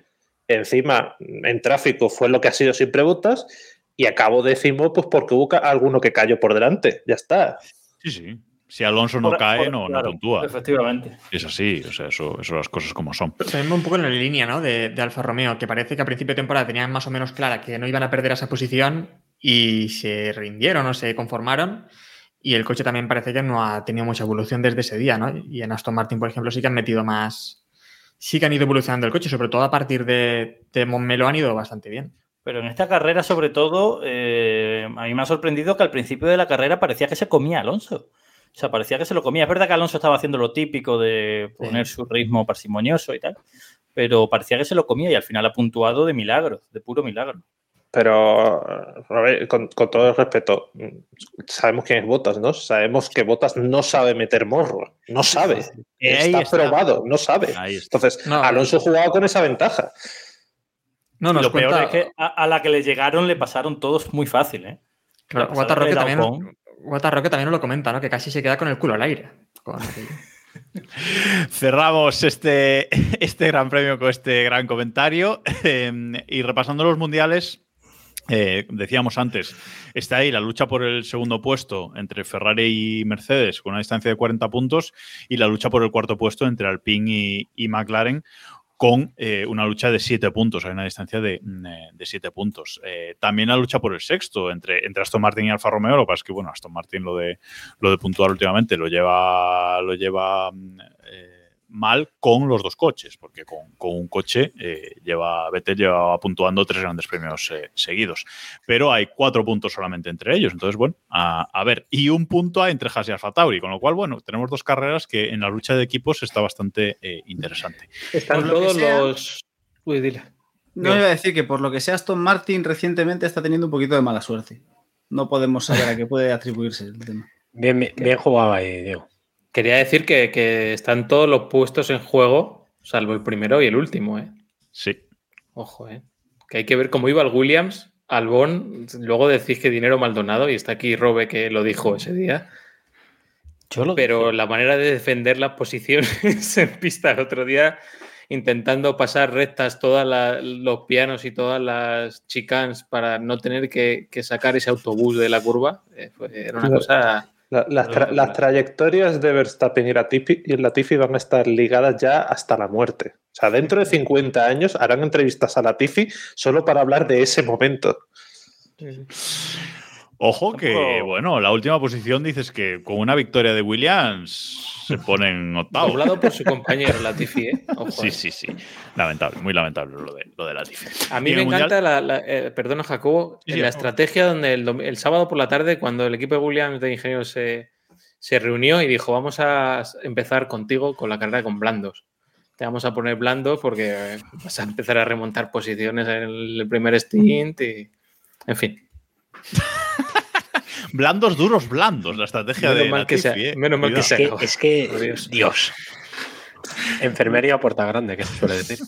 Encima, en tráfico fue lo que ha sido siempre botas y acabó décimo pues porque hubo alguno que cayó por delante. Ya está. Sí, sí. Si Alonso no Por- cae, por- no, no claro, puntúa. Efectivamente. Es así, o sea, eso, eso las cosas como son. También va un poco en la línea ¿no? de, de Alfa Romeo, que parece que a principio de temporada tenían más o menos clara que no iban a perder esa posición y se rindieron o se conformaron. Y el coche también parece que no ha tenido mucha evolución desde ese día, ¿no? Y en Aston Martin, por ejemplo, sí que han metido más. Sí que han ido evolucionando el coche, sobre todo a partir de, de Montmeló han ido bastante bien. Pero en esta carrera, sobre todo, eh, a mí me ha sorprendido que al principio de la carrera parecía que se comía Alonso. O sea, parecía que se lo comía. Es verdad que Alonso estaba haciendo lo típico de poner su ritmo parsimonioso y tal, pero parecía que se lo comía y al final ha puntuado de milagro, de puro milagro. Pero, a ver, con, con todo el respeto, sabemos quién es Botas, ¿no? Sabemos que Botas no sabe meter morro. No sabe. Está, está. probado, no sabe. Entonces, No. Alonso jugaba con esa ventaja. No, Y nos lo peor es que a, a la que le llegaron le pasaron todos muy fácil, ¿eh? Claro, La pasada Guata Roque de también, Guata Roque también nos lo comenta, ¿no? Que casi se queda con el culo al aire. Con. Cerramos este, este gran premio con este gran comentario. Eh, y repasando los mundiales, eh, decíamos antes, está ahí la lucha por el segundo puesto entre Ferrari y Mercedes con una distancia de 40 puntos y la lucha por el cuarto puesto entre Alpine y, y McLaren con eh, una lucha de 7 puntos, hay una distancia de, mm, eh, 7 puntos. Eh, también la lucha por el sexto entre, entre Aston Martin y Alfa Romeo, lo que es que, bueno, Aston Martin lo de, lo de puntuar últimamente lo lleva, lo lleva mm, mal con los dos coches, porque con, con un coche eh, lleva Vettel lleva puntuando tres grandes premios eh, seguidos, pero hay cuatro puntos solamente entre ellos, entonces bueno, a, a ver, y un punto entre Haas y Alfa Tauri, con lo cual bueno, tenemos dos carreras que en la lucha de equipos está bastante eh, interesante. Están lo todos sea- los. Uy, dile. No Bien. iba a decir que por lo que sea Aston Martin recientemente está teniendo un poquito de mala suerte. No podemos saber a qué puede atribuirse el tema. Bien, bien, bien jugado ahí, Diego. Quería decir que, que están todos los puestos en juego, salvo el primero y el último, ¿eh? Sí. Ojo, ¿eh? Que hay que ver cómo iba el Williams, Albón, luego decís que dinero Maldonado, y está aquí Robe que lo dijo ese día. Yo lo Pero dije. la manera de defender las posiciones en pista el otro día, intentando pasar rectas todos los pianos y todas las chicanes para no tener que, que sacar ese autobús de la curva, eh, fue- era una cosa... La- las, tra- las trayectorias de Verstappen y Latifi, y Latifi van a estar ligadas ya hasta la muerte. O sea, dentro de 50 años harán entrevistas a Latifi solo para hablar de ese momento. Ojo que, bueno, la última posición dices que con una victoria de Williams se ponen octavo. Doblado por su compañero Latifi, ¿eh? Ojo, Sí, eh. sí, sí. Lamentable, muy lamentable lo de, lo de Latifi. A mí en me el Mundial- encanta, la, la- eh, perdona Jacobo, Sí, sí, la no. estrategia donde el, el sábado por la tarde, cuando el equipo de Williams de ingenieros se, se reunió y dijo, vamos a empezar contigo con la carrera con blandos. Te vamos a poner blandos porque eh, vas a empezar a remontar posiciones en el primer stint y, en fin. Blandos, duros, blandos, la estrategia Menos de mal que Latifi, se- eh. menos mal que se- que, acabó. es que, Dios. Dios. Enfermería a puerta grande, que se suele decir.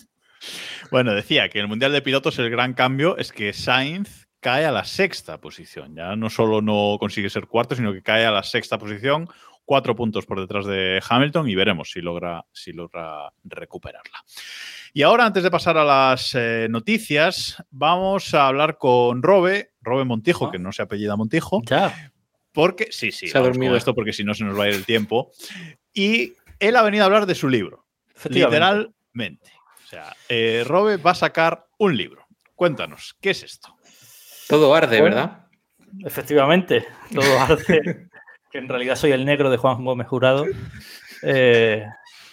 Bueno, decía que en el Mundial de Pilotos el gran cambio es que Sainz cae a la sexta posición. Ya no solo no consigue ser cuarto, sino que cae a la sexta posición, cuatro puntos por detrás de Hamilton y veremos si logra, si logra recuperarla. Y ahora, antes de pasar a las eh, noticias, vamos a hablar con Robe, Robe Montijo, Ah. que no se apellida Montijo, Ya. porque sí, sí, Se ha dormido. esto porque si no se nos va a ir el tiempo. Y él ha venido a hablar de su libro, Efectivamente. literalmente. O sea, eh, Robe va a sacar un libro. Cuéntanos, ¿qué es esto? Todo arde, Bueno. ¿verdad? Efectivamente, todo arde. que en realidad soy el negro de Juan Gómez Jurado. Eh,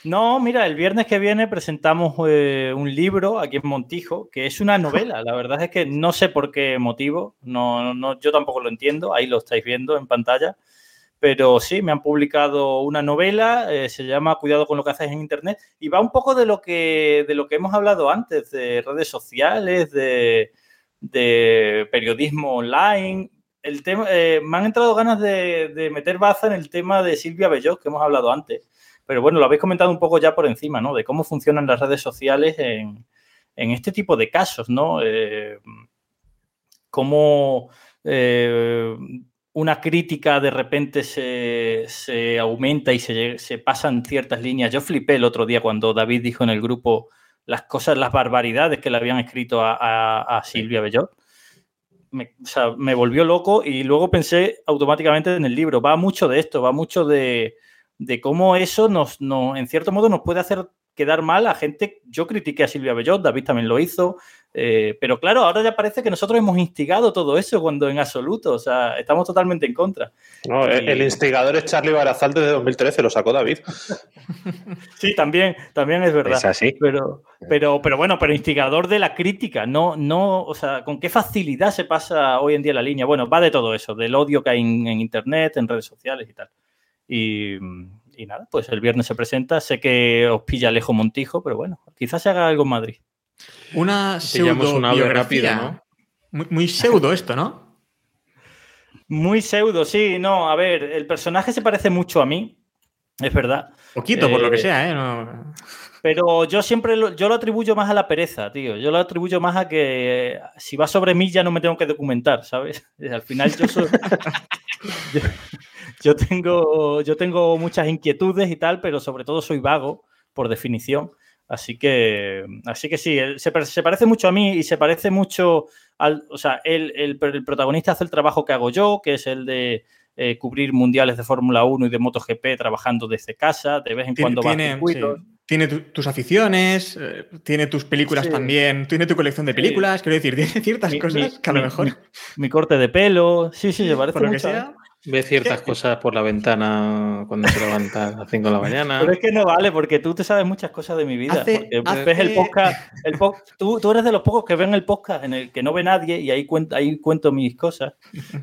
no, mira, el viernes que viene presentamos eh, un libro aquí en Montijo, que es una novela. La verdad es que no sé por qué motivo, no, no, yo tampoco lo entiendo, ahí lo estáis viendo en pantalla. Pero sí, me han publicado una novela, eh, se llama Cuidado con lo que haces en Internet, y va un poco de lo que, de lo que hemos hablado antes, de redes sociales, de, periodismo online. El tema, eh, me han entrado ganas de, de meter baza en el tema de Silvia Bellot, que hemos hablado antes. Pero bueno, lo habéis comentado un poco ya por encima, ¿no? De cómo funcionan las redes sociales en, en este tipo de casos, ¿no? Eh, cómo eh, una crítica de repente se, se aumenta y se, se, pasan ciertas líneas. Yo flipé el otro día cuando David dijo en el grupo las cosas, las barbaridades que le habían escrito a, a, a Silvia Bellot. Me, o sea, me volvió loco y luego pensé automáticamente en el libro. Va mucho de esto, va mucho de, de cómo eso nos, nos, en cierto modo, nos puede hacer quedar mal a gente. Yo critiqué a Silvia Bellot, David también lo hizo, eh, pero claro, ahora ya parece que nosotros hemos instigado todo eso cuando en absoluto, o sea, estamos totalmente en contra. No, y... el instigador es Charlie Barazal desde 2013, lo sacó David. sí, también, también es verdad. Es así. Pero, pero, pero bueno, pero instigador de la crítica, no, no, o sea, con qué facilidad se pasa hoy en día la línea. Bueno, va de todo eso, del odio que hay en, en internet, en redes sociales y tal. Y, y nada, pues el viernes se presenta. Sé que os pilla lejos Montijo, pero bueno, quizás se haga algo en Madrid. Una pseudo una biografía, ¿no? Muy, muy, pseudo esto, ¿no? Muy pseudo, sí. No, a ver, el personaje se parece mucho a mí, es verdad. Poquito, eh, por lo que sea, ¿eh? No... Pero yo siempre lo, yo lo atribuyo más a la pereza, tío. Yo lo atribuyo más a que eh, si va sobre mí ya no me tengo que documentar, ¿sabes? Al final yo soy... yo, yo, tengo, yo tengo muchas inquietudes y tal, pero sobre todo soy vago, por definición. Así que, así que sí, se, se, parece mucho a mí y se parece mucho al. O sea, el, el, el protagonista hace el trabajo que hago yo, que es el de eh, cubrir mundiales de Fórmula 1 y de MotoGP trabajando desde casa, de vez en cuando va a circuitos. Sí. Tiene tu, tus aficiones, eh, tiene tus películas sí. también, tiene tu colección de películas, sí. quiero decir, tiene ciertas mi, cosas mi, que a lo mejor. Mi, corte de pelo, sí, sí, se parece mucho. Sea, Ve ciertas cosas por la ventana cuando se levanta a las 5 de la mañana. Pero es que no vale, porque tú te sabes muchas cosas de mi vida. Hace, porque hace... ves el podcast. El po tú, tú, eres de los pocos que ven el podcast en el que no ve nadie y ahí cuento, ahí cuento mis cosas.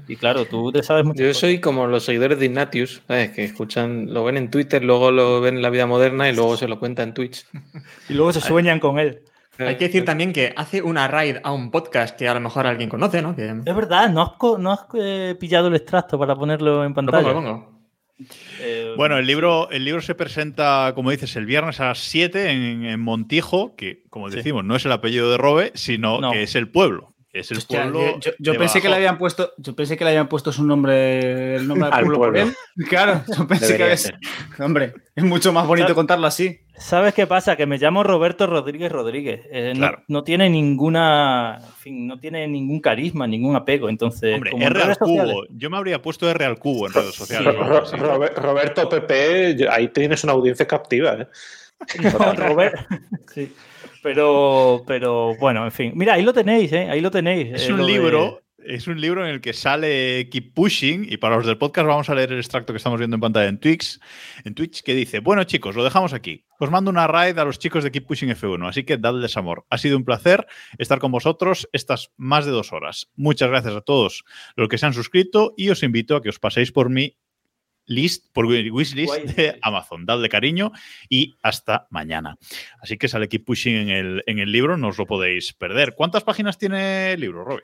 Y claro, tú te sabes muchas Yo cosas. soy como los seguidores de Ignatius, ¿sabes? que escuchan, lo ven en Twitter, luego lo ven en la vida moderna y luego se lo cuenta en Twitch. Y luego se sueñan con él. Hay que decir también que hace una raid a un podcast que a lo mejor alguien conoce, ¿no? Que... Es verdad, no has, no has eh, pillado el extracto para ponerlo en pantalla. Lo pongo, lo pongo. Eh, bueno, el libro, el libro se presenta, como dices, el viernes a las 7 en, en Montijo, que, como decimos, sí. no es el apellido de Robe, sino no. que es el pueblo. Es el Hostia, pueblo. Yo, yo pensé que le habían puesto, yo pensé que le habían puesto su nombre, el nombre del pueblo, pueblo. por él. Claro, yo pensé Debería que ser. Hombre, es mucho más bonito contarlo así. ¿Sabes qué pasa? Que me llamo Roberto Rodríguez Rodríguez. Eh, claro. no, no, tiene ninguna, en fin, no tiene ningún carisma, ningún apego. Entonces, Hombre, como R al cubo. Sociales... Yo me habría puesto R al cubo en redes sociales. Sí. Roberto Pepe, ahí tienes una audiencia captiva. ¿eh? No, Robert, sí. Pero, pero bueno, en fin. Mira, ahí lo tenéis, ¿eh? Ahí lo tenéis. Es eh, un libro. De... Es un libro en el que sale Keep Pushing, y para los del podcast vamos a leer el extracto que estamos viendo en pantalla en Twitch, en Twitch, que dice: Bueno, chicos, lo dejamos aquí. Os mando una raid a los chicos de Keep Pushing F1, así que dadles amor. Ha sido un placer estar con vosotros estas más de dos horas. Muchas gracias a todos los que se han suscrito y os invito a que os paséis por mi list, por wishlist de Amazon. Dadle cariño y hasta mañana. Así que sale Keep Pushing en el, en el libro, no os lo podéis perder. ¿Cuántas páginas tiene el libro, Robbie?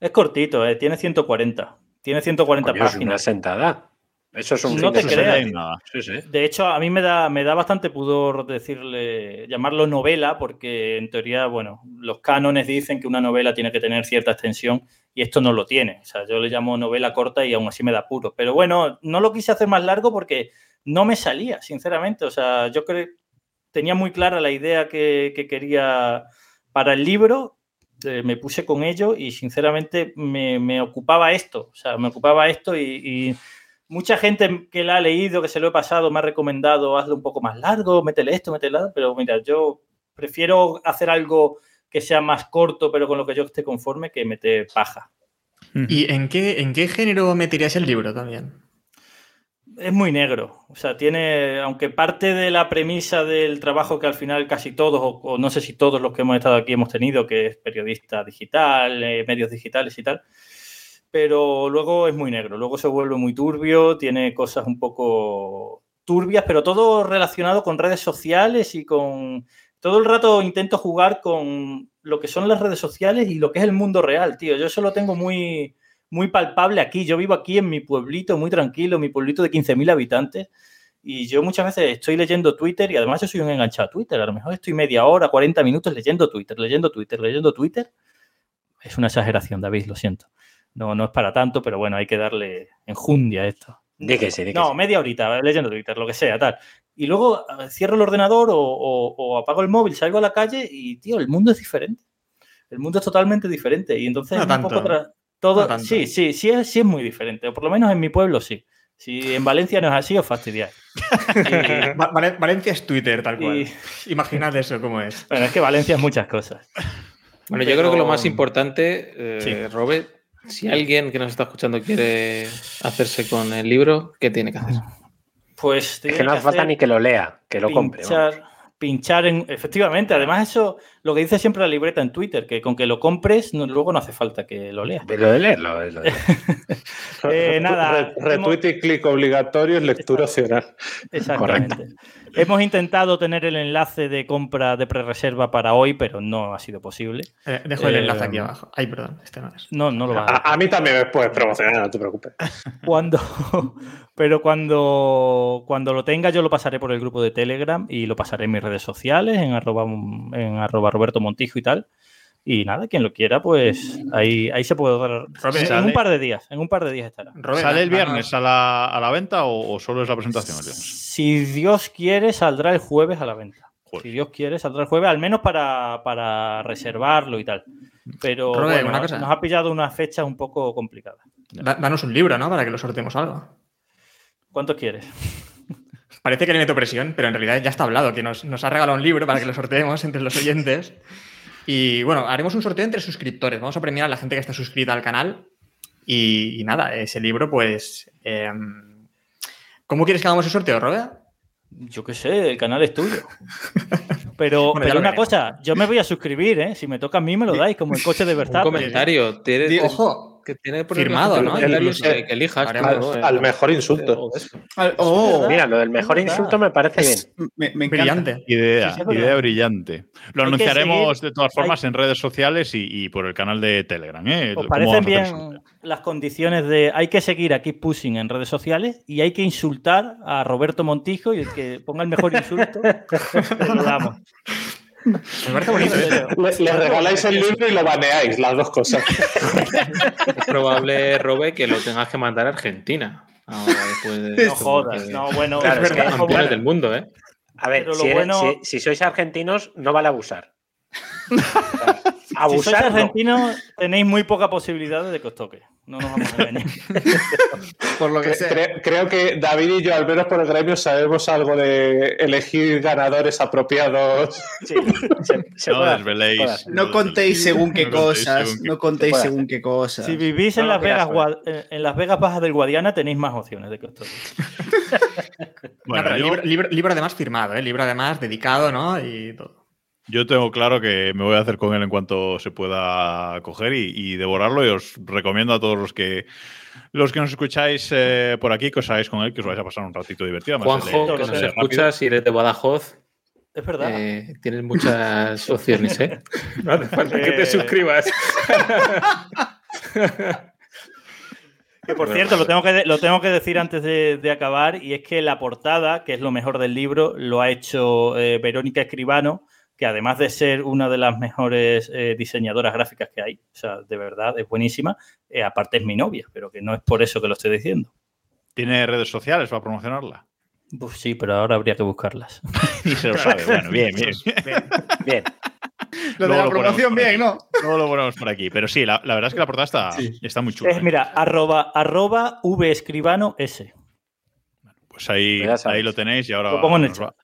Es cortito, eh, tiene 140. Tiene 140 Coño, páginas. Es una sentada. Eso es un no te de creas. Nada. Sí, sí. De hecho, a mí me da, me da bastante pudor decirle, llamarlo novela, porque en teoría, bueno, los cánones dicen que una novela tiene que tener cierta extensión y esto no lo tiene. O sea, yo le llamo novela corta y aún así me da puro. Pero bueno, no lo quise hacer más largo porque no me salía, sinceramente. O sea, yo creo tenía muy clara la idea que, que quería para el libro eh, me puse con ello y sinceramente me, me, ocupaba esto, o sea, me ocupaba esto y, y, mucha gente que la ha leído, que se lo he pasado, me ha recomendado hazlo un poco más largo, métele esto, métele pero mira, yo prefiero hacer algo que sea más corto, pero con lo que yo esté conforme, que meter paja. ¿Y en qué, en qué género meterías el libro también? es muy negro. O sea, tiene, aunque parte de la premisa del trabajo que al final casi todos, o, o, no sé si todos los que hemos estado aquí hemos tenido, que es periodista digital, eh, medios digitales y tal, pero luego es muy negro. Luego se vuelve muy turbio, tiene cosas un poco turbias, pero todo relacionado con redes sociales y con... Todo el rato intento jugar con lo que son las redes sociales y lo que es el mundo real, tío. Yo eso lo tengo muy muy palpable aquí. Yo vivo aquí en mi pueblito, muy tranquilo, mi pueblito de 15.000 habitantes. Y yo muchas veces estoy leyendo Twitter y además yo soy un enganchado a Twitter. A lo mejor estoy media hora, 40 minutos leyendo Twitter, leyendo Twitter, leyendo Twitter. Es una exageración, David, lo siento. No, no es para tanto, pero bueno, hay que darle enjundia a esto. Di que sí, di que No, sí. media horita leyendo Twitter, lo que sea, tal. Y luego cierro el ordenador o, o- o apago el móvil, salgo a la calle y, tío, el mundo es diferente. El mundo es totalmente diferente. Y entonces No un poco todo. No tanto. sí, sí, sí es, sí es muy diferente. O por lo menos en mi pueblo sí. Si en Valencia no es así, os fastidiáis. Y- Valencia es Twitter, tal cual. Y- Imaginad eso cómo es. bueno, es que Valencia es muchas cosas. Bueno, yo creo que lo más Pero- importante, eh, Sí. Robert, si alguien que nos está escuchando quiere hacerse con el libro, ¿qué tiene que hacer? Pues que no hace falta ni que lo lea, que lo compre. vamos. pinchar, pinchar en. Efectivamente, además, eso lo que dice siempre la libreta en Twitter, que con que lo compres, no- luego no hace falta que lo leas. Lo de leerlo, Eh, nada, Re- retweet y clic obligatorio es lectura opcional. Exactamente. Hemos intentado tener el enlace de compra de prerreserva para hoy, pero no ha sido posible. Eh, dejo el Eh, enlace aquí abajo. Ay, perdón, este no es. No, no lo va a A, a mí también me puedes promocionar, no te preocupes. Cuando, pero cuando, cuando lo tenga, yo lo pasaré por el grupo de Telegram y lo pasaré en mis redes sociales, en arroba, en arroba Roberto Montijo y tal. Y nada, quien lo quiera, pues ahí, ahí se puede dar. Robert, en un par de días, en un par de días estará. Robert, ¿Sale el viernes a la, a la venta o, o solo es la presentación el viernes? Si Dios quiere, saldrá el jueves a la venta. Joder. Si Dios quiere, saldrá el jueves, al menos para, para reservarlo y tal. Pero Robert, bueno, una cosa. nos ha pillado una fecha un poco complicada. da- danos un libro, ¿no? Para que lo sorteemos algo. ¿Cuántos quieres? Parece que le meto presión, pero en realidad ya está hablado, que nos, nos ha regalado un libro para que lo sorteemos entre los oyentes. Y bueno, haremos un sorteo entre suscriptores. Vamos a premiar a la gente que está suscrita al canal. Y, y nada, ese libro, pues. em, ¿Cómo quieres que hagamos el sorteo, Robert? Yo qué sé, el canal es tuyo. Pero, Bueno, pero una veremos. cosa, yo me voy a suscribir, ¿eh? Si me toca a mí, me lo dais, como el coche de Un Verstappen. comentario. Tiene, Ojo, que tiene firmado, ¿no? comentario Incluso. que, que elijas. Haremos- claro, Al, eh, al mejor insulto. de eso. Oh, Mira, lo del mejor insulto me parece bien. me, me encanta. Brillante. Idea, Sí, idea brillante. Lo Hay anunciaremos seguir- de todas formas en redes sociales y, y por el canal de Telegram. ¿eh? ¿Os ¿Cómo parecen el bien las condiciones de hay que seguir a Keep Pushing en redes sociales y hay que insultar a Roberto Montijo y el que ponga el mejor insulto, lo damos. Me parece bonito, ¿eh? Le, le regaláis el libro y lo baneáis, las dos cosas. Es probable, Robert, que lo tengas que mandar a Argentina. Ahora, después de No esto, jodas, porque no, bueno, Claro, es verdad, campeones del mundo, ¿eh? A ver, si, eres- bueno- si- si sois argentinos, no vale abusar. si sois abusar no. argentinos, tenéis muy poca posibilidad de que os toque. No nos vamos a engañar. Por lo que Cre- sea. cre- creo que David y yo, al menos por el gremio, sabemos algo de elegir ganadores apropiados. Sí, se, se No puede desveléis. puede. No contéis según qué No cosas, según no contéis según qué cosas. Si vivís No en Las Vegas, eh, en Las Vegas Bajas del Guadiana, tenéis más opciones de que os toque. Bueno, No, pero yo- libro, libro- libro además firmado, ¿eh? Libro además dedicado, ¿no? Y todo. Yo tengo claro que me voy a hacer con él en cuanto se pueda coger y, y devorarlo. Y os recomiendo a todos los que los que nos escucháis eh, por aquí que os hagáis con él, que os vais a pasar un ratito divertido. Además, Juanjo, que nos escuchas, si eres de Badajoz, Es verdad. eh, tienes muchas opciones, ¿eh? No hace falta que te Eh, suscribas. Que por cierto, lo tengo que, lo tengo que decir antes de, de acabar, y es que la portada, que es lo mejor del libro, lo ha hecho eh, Verónica Escribano, que además de ser una de las mejores eh, diseñadoras gráficas que hay, o sea, de verdad, es buenísima, eh, aparte es mi novia, pero que no es por eso que lo estoy diciendo. ¿Tiene redes sociales para promocionarla? Pues sí, pero ahora habría que buscarlas. Y se lo sabe. Bueno, bien, bien. Bien. Lo de la lo promoción, bien, ¿no? Luego lo ponemos por aquí. Pero sí, la, la verdad es que la portada está, está muy chula. Es, mira, arroba, arroba vescribano s. Pues ahí, ahí lo tenéis y ahora Lo pongo en el nos, va,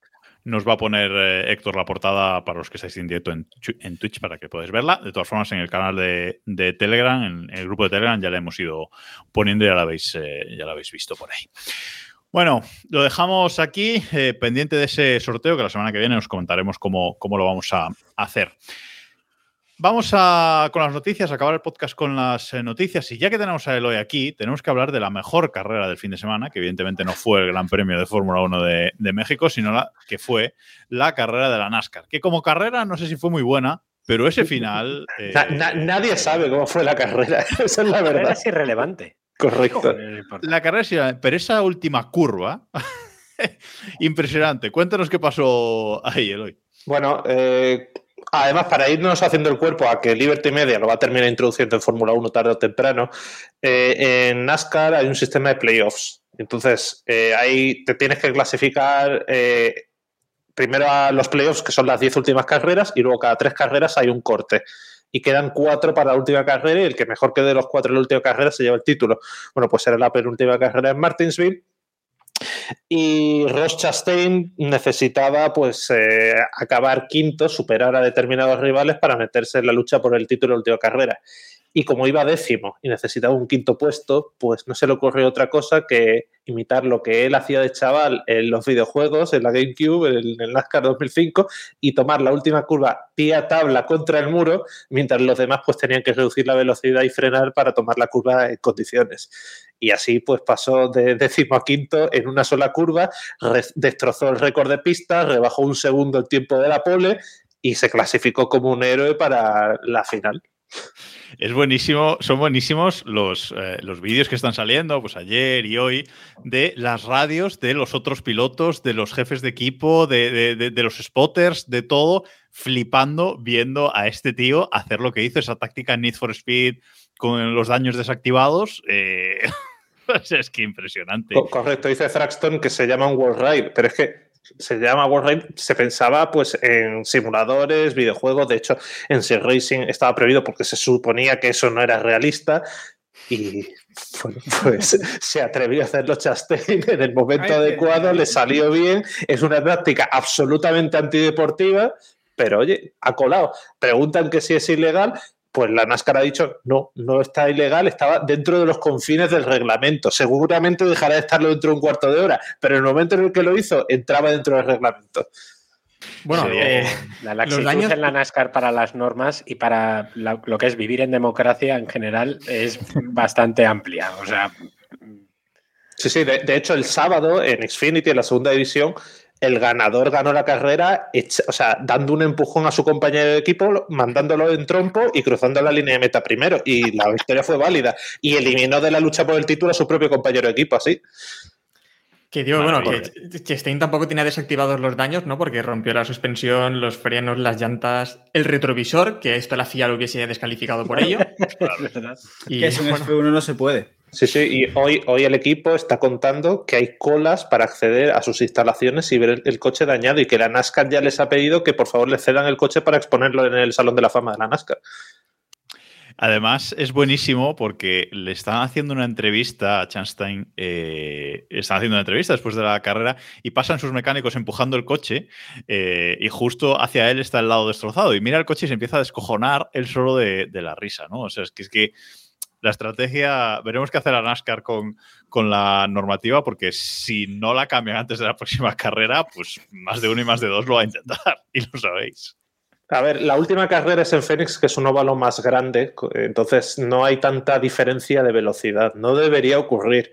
nos va a poner eh, Héctor la portada para los que estáis en directo en, Twitch para que podáis verla. De todas formas, en el canal de, de Telegram, en el grupo de Telegram, ya la hemos ido poniendo y ya la habéis, eh, ya la habéis visto por ahí. Bueno, lo dejamos aquí, eh, pendiente de ese sorteo que la semana que viene os comentaremos cómo, cómo lo vamos a hacer. Vamos a, con las noticias, acabar el podcast con las eh, noticias. Y ya que tenemos a Eloy aquí, tenemos que hablar de la mejor carrera del fin de semana, que evidentemente no fue el Gran Premio de Fórmula 1 de, de México, sino la, que fue la carrera de la NASCAR. Que como carrera no sé si fue muy buena, pero ese final. eh, Na- na- nadie sabe cómo fue la carrera. Esa es la verdad. Es irrelevante. Correcto. La carrera sí, pero esa última curva Impresionante. Cuéntanos qué pasó ahí, Eloy. Bueno, eh, además, para irnos haciendo el cuerpo a que Liberty Media lo va a terminar introduciendo en Fórmula 1 tarde o temprano, eh, en NASCAR hay un sistema de playoffs. Entonces, eh, ahí te tienes que clasificar eh, primero a los playoffs, que son las 10 últimas carreras, y luego cada tres carreras hay un corte. Y quedan cuatro para la última carrera, y el que mejor quede de los cuatro en la última carrera se lleva el título. Bueno, pues era la penúltima carrera en Martinsville. Y Ross Chastain necesitaba pues eh, acabar quinto, superar a determinados rivales para meterse en la lucha por el título de última carrera. Y como iba décimo y necesitaba un quinto puesto, pues no se le ocurrió otra cosa que imitar lo que él hacía de chaval en los videojuegos, en la GameCube, en el NASCAR 2005, y tomar la última curva pie a tabla contra el muro, mientras los demás pues tenían que reducir la velocidad y frenar para tomar la curva en condiciones. Y así pues pasó de décimo a quinto en una sola curva, destrozó el récord de pista, rebajó un segundo el tiempo de la pole y se clasificó como un héroe para la final. Es buenísimo, son buenísimos los, eh, los vídeos que están saliendo, pues ayer y hoy, de las radios de los otros pilotos, de los jefes de equipo, de, de, los spotters, de todo, flipando viendo a este tío hacer lo que hizo, esa táctica Need for Speed con los daños desactivados. Eh, es que impresionante. Correcto, dice Thraxton que se llama un World Ride, pero es que se llama World Ride, se pensaba pues en simuladores, videojuegos, de hecho en Sim Racing estaba prohibido porque se suponía que eso no era realista. Y bueno, pues se atrevió a hacerlo Chastain en el momento Ay, adecuado, le salió bien, es una práctica absolutamente antideportiva, pero oye, ha colado. Preguntan que si es ilegal, pues la NASCAR ha dicho no, no está ilegal, estaba dentro de los confines del reglamento. Seguramente dejará de estarlo dentro de un cuarto de hora, pero en el momento en el que lo hizo, entraba dentro del reglamento. Bueno, sí, eh, la laxitud daños... en la NASCAR para las normas y para la, lo que es vivir en democracia en general es bastante amplia. O sea. Sí, sí, de, de hecho, el sábado en Xfinity, en la segunda división, el ganador ganó la carrera, o sea, dando un empujón a su compañero de equipo, mandándolo en trompo y cruzando la línea de meta primero. Y la victoria fue válida. Y eliminó de la lucha por el título a su propio compañero de equipo, así. Que digo, bueno, que Chastain tampoco tenía desactivados los daños, ¿no? Porque rompió la suspensión, los frenos, las llantas, el retrovisor, que esto la FIA lo hubiese descalificado por ello. y que eso en F1 no se puede. Sí, sí, y hoy, hoy el equipo está contando que hay colas para acceder a sus instalaciones y ver el, coche dañado y que la NASCAR ya les ha pedido que por favor le cedan el coche para exponerlo en el Salón de la Fama de la NASCAR. Además, es buenísimo porque le están haciendo una entrevista a Chanstein, eh, están haciendo una entrevista después de la carrera y pasan sus mecánicos empujando el coche eh, y justo hacia él está el lado destrozado y mira el coche y se empieza a descojonar él solo de, de la risa, ¿no? O sea, es que es que la estrategia, veremos qué hacer a NASCAR con, con, la normativa, porque si no la cambian antes de la próxima carrera, pues más de uno y más de dos lo va a intentar, y lo sabéis. A ver, la última carrera es en Phoenix, que es un óvalo más grande, entonces no hay tanta diferencia de velocidad. No debería ocurrir.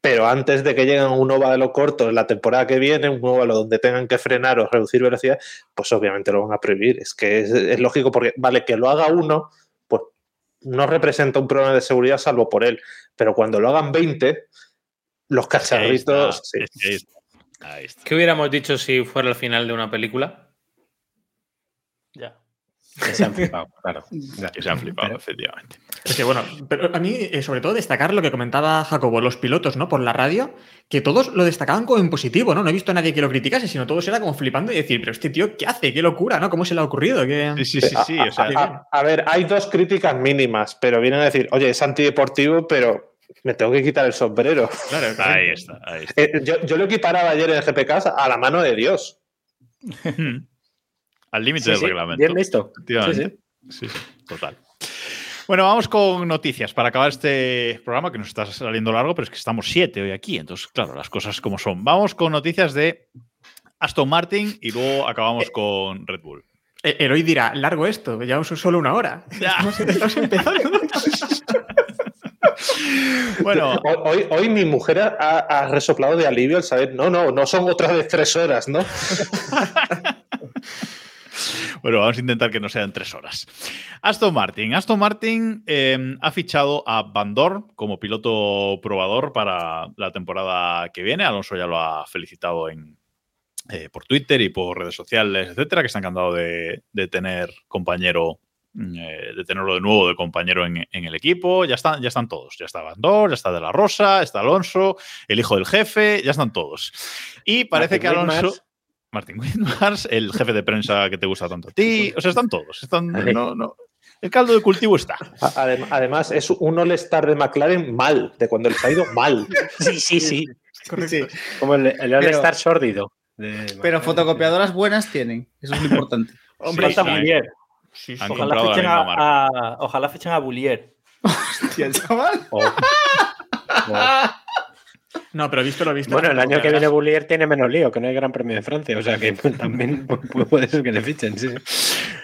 Pero antes de que lleguen a un óvalo corto en la temporada que viene, un óvalo donde tengan que frenar o reducir velocidad, pues obviamente lo van a prohibir. Es que es, es lógico porque, vale, que lo haga uno, no representa un problema de seguridad salvo por él. Pero cuando lo hagan 20, los cacharritos. Ahí está, sí. ahí está, ahí está. ¿Qué hubiéramos dicho si fuera el final de una película? Que se han flipado, claro. Que se han flipado, pero, efectivamente. Es que bueno, pero a mí, eh, sobre todo, destacar lo que comentaba Jacobo, los pilotos, ¿no? Por la radio, que todos lo destacaban como en positivo, ¿no? No he visto a nadie que lo criticase, sino todos era como flipando y decir, pero este tío, ¿qué hace? ¿Qué locura, ¿no? ¿Cómo se le ha ocurrido? ¿Qué... Sí, sí, sí, sí. O sea, a, a, ver, hay dos críticas mínimas, pero vienen a decir, oye, es antideportivo, pero me tengo que quitar el sombrero. Claro, claro. Ahí está, ahí está. Eh, yo, yo, lo equiparaba ayer en el GPK a la mano de Dios. Al límite sí, del sí, reglamento. Bien visto. Sí, sí. sí, total. Bueno, vamos con noticias para acabar este programa que nos está saliendo largo, pero es que estamos siete hoy aquí, entonces, claro, las cosas como son. Vamos con noticias de Aston Martin y luego acabamos con Red Bull. El hoy dirá, largo esto, llevamos solo una hora. Ya. Estamos, estamos empezando. bueno, hoy, hoy, mi mujer ha, ha, resoplado de alivio al saber, no, no, no son otras de tres horas, ¿no? Bueno, vamos a intentar que no sean tres horas. Aston Martin. Aston Martin eh, ha fichado a Van Dorn como piloto probador para la temporada que viene. Alonso ya lo ha felicitado en, eh, por Twitter y por redes sociales, etcétera, que está encantado de, de tener compañero eh, de tenerlo de nuevo de compañero en, en, el equipo. Ya están, ya están todos. Ya está Bandor, ya está De La Rosa, está Alonso, el hijo del jefe, ya están todos. Y parece que Alonso. Martin Whitmars, el jefe de prensa que te gusta tanto a ti. O sea, están todos. Están, Ahí. no, no. El caldo de cultivo está. Adem- Además, es un All-Star de McLaren mal, de cuando les ha ido mal. Sí, sí, sí. Correcto. Como el, el All-Star sórdido. Pero fotocopiadoras buenas tienen. Eso es lo importante. Hombre, Sí, sí. Bullier. Han Ojalá fichen a, a- ojalá fichen a Bullier. Hostia, chaval. o- o- No, pero visto lo visto. Bueno, el año que viene Bullier tiene menos lío, que no hay Gran Premio de Francia, o sea que también pu- puede ser que le fichen, sí.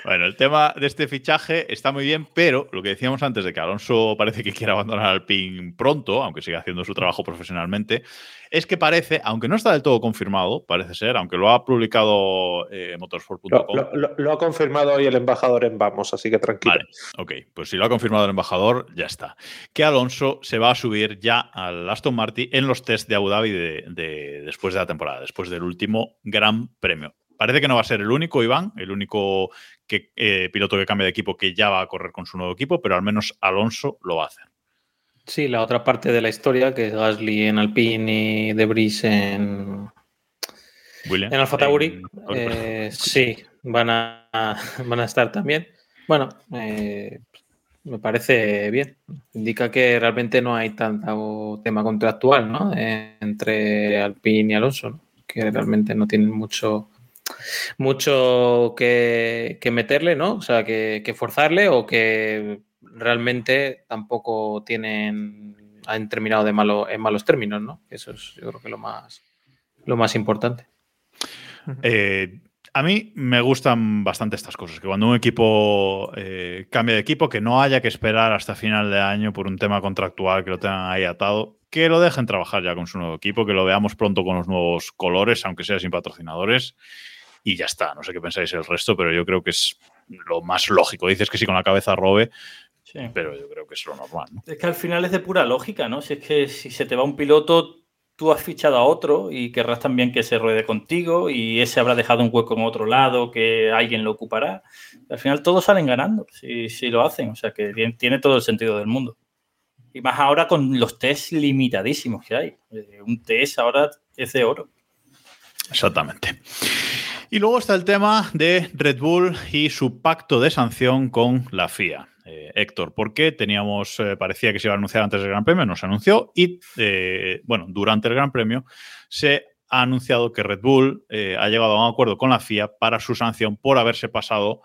Bueno, el tema de este fichaje está muy bien, pero lo que decíamos antes de que Alonso parece que quiere abandonar al PIN pronto, aunque siga haciendo su trabajo profesionalmente, es que parece, aunque no está del todo confirmado, parece ser, aunque lo ha publicado eh, Lo, motorsport.com. lo- lo- lo ha confirmado hoy el embajador en Vamos, así que tranquilo. Vale, ok, pues si lo ha confirmado el embajador, ya está. Que Alonso se va a subir ya al Aston Martin en los test de Abu Dhabi de, de- después de la temporada, después del último Gran Premio. Parece que no va a ser el único, Iván, el único que, eh, piloto que cambia de equipo que ya va a correr con su nuevo equipo, pero al menos Alonso lo va a hacer. Sí, la otra parte de la historia, que es Gasly en Alpine y Debris en, William. en Alfa Tauri, En- eh, sí, van a, van a estar también. Bueno, eh, me parece bien. Indica que realmente no hay tanto tema contractual ¿no? Entre Alpine y Alonso, ¿no? que realmente no tienen mucho mucho que, meterle, ¿no? O sea, que, que forzarle o que realmente tampoco tienen han terminado de malo en malos términos, ¿no? Eso es yo creo que lo más lo más importante. Eh, a mí me gustan bastante estas cosas, que cuando un equipo eh, cambia de equipo, que no haya que esperar hasta final de año por un tema contractual, que lo tengan ahí atado, que lo dejen trabajar ya con su nuevo equipo, que lo veamos pronto con los nuevos colores, aunque sea sin patrocinadores, y ya está. No sé qué pensáis el resto, pero yo creo que es lo más lógico. Dices que sí con la cabeza robe, Sí. pero yo creo que es lo normal. ¿no? Es que al final es de pura lógica, ¿no? Si es que si se te va un piloto, tú has fichado a otro y querrás también que se ruede contigo y ese habrá dejado un hueco en otro lado que alguien lo ocupará. Al final todos salen ganando si, si lo hacen, o sea que tiene, todo el sentido del mundo. Y más ahora con los test limitadísimos que hay. Eh, Un test ahora es de oro. Exactamente. Y luego está el tema de Red Bull y su pacto de sanción con la FIA. Eh, Héctor, ¿por qué teníamos, eh, parecía que se iba a anunciar antes del Gran Premio, no se anunció y, eh, bueno, durante el Gran Premio se ha anunciado que Red Bull ha llegado a un acuerdo con la FIA para su sanción por haberse pasado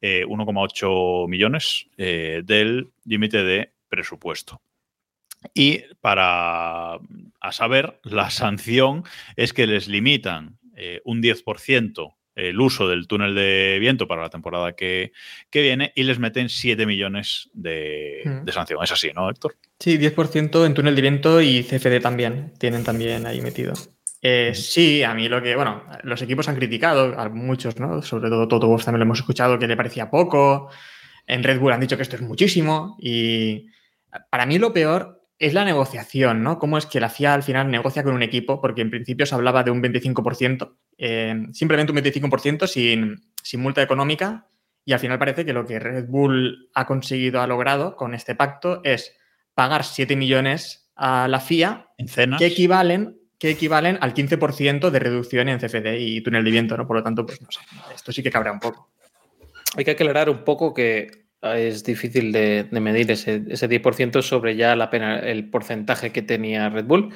eh, 1,8 millones del límite de presupuesto. Y para a saber, la sanción es que les limitan un 10% el uso del túnel de viento para la temporada que, que viene y les meten 7 millones de, Mm. de sanción. Es así, ¿no, Héctor? Sí, 10% en túnel de viento y CFD también. Tienen también ahí metido. Eh, sí, a mí lo que, bueno, los equipos han criticado, a muchos, ¿no? Sobre todo Toto Wolff también lo hemos escuchado, que le parecía poco. En Red Bull han dicho que esto es muchísimo. Y para mí lo peor es la negociación, ¿no? Cómo es que la FIA al final negocia con un equipo, porque en principio se hablaba de un 25%, eh, simplemente un 25% sin, sin multa económica, y al final parece que lo que Red Bull ha conseguido, ha logrado con este pacto es pagar 7 millones a la FIA, En cenas. que equivalen, que equivalen al 15% de reducción en CFD y túnel de viento, ¿no? Por lo tanto, pues no sé, esto sí que cabrea un poco. Hay que aclarar un poco que es difícil de, de medir ese, ese 10% sobre ya la pena, el porcentaje que tenía Red Bull.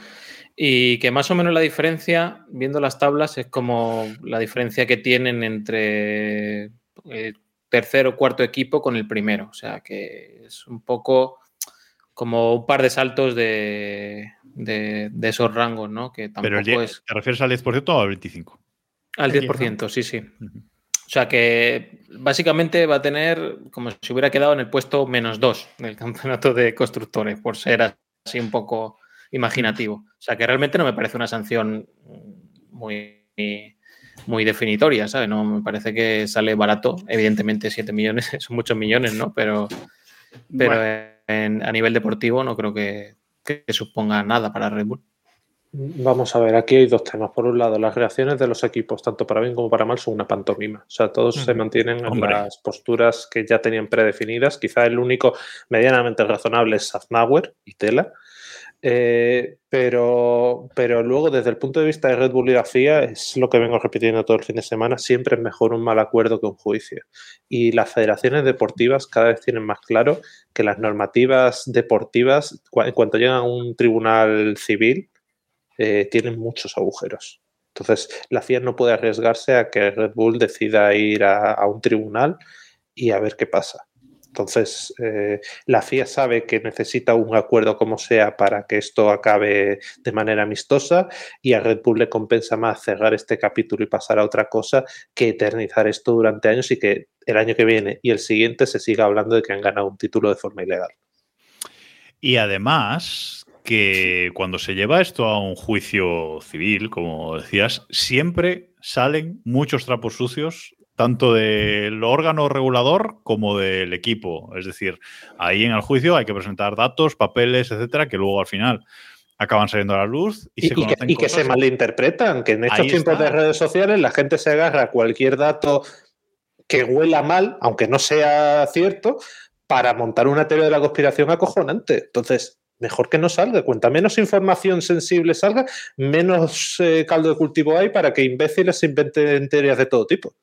Y que más o menos la diferencia, viendo las tablas, es como la diferencia que tienen entre el tercer o cuarto equipo con el primero. O sea que es un poco como un par de saltos de, de, de esos rangos, ¿no? Que tampoco Pero el 10, es. ¿te refieres al 10% o al 25%? Al El 10, 10%, sí, sí. O sea que básicamente va a tener como si hubiera quedado en el puesto menos 2 del campeonato de constructores, por ser así un poco imaginativo. O sea que realmente no me parece una sanción muy, muy definitoria, ¿sabes? No me parece que sale barato. Evidentemente, 7 millones son muchos millones, ¿no? Pero, pero Bueno. en- a nivel deportivo no creo que, que suponga nada para Red Bull. Vamos a ver, aquí hay dos temas. Por un lado, las reacciones de los equipos, tanto para bien como para mal, son una pantomima. O sea, todos se mantienen en las posturas que ya tenían predefinidas. Quizá el único medianamente razonable es Safnauer y Tela. Eh, pero, pero luego, desde el punto de vista de Red Bull y la FIA, es lo que vengo repitiendo todo el fin de semana, siempre es mejor un mal acuerdo que un juicio. Y las federaciones deportivas cada vez tienen más claro que las normativas deportivas, en cuanto llegan a un tribunal civil, eh, tienen muchos agujeros. Entonces, la FIA no puede arriesgarse a que Red Bull decida ir a, un tribunal y a ver qué pasa. Entonces, eh, la FIA sabe que necesita un acuerdo como sea para que esto acabe de manera amistosa y a Red Bull le compensa más cerrar este capítulo y pasar a otra cosa que eternizar esto durante años y que el año que viene y el siguiente se siga hablando de que han ganado un título de forma ilegal. Y además que cuando se lleva esto a un juicio civil, como decías, siempre salen muchos trapos sucios, tanto del órgano regulador como del equipo. Es decir, ahí en el juicio hay que presentar datos, papeles, etcétera, que luego al final acaban saliendo a la luz y, Y, se y que, y que se malinterpretan, que en estos Ahí tiempos está. de redes sociales la gente se agarra a cualquier dato que huela mal, aunque no sea cierto, para montar una teoría de la conspiración acojonante. Entonces, mejor que no salga. Cuanta menos información sensible salga, menos eh, caldo de cultivo hay para que imbéciles se inventen teorías de todo tipo.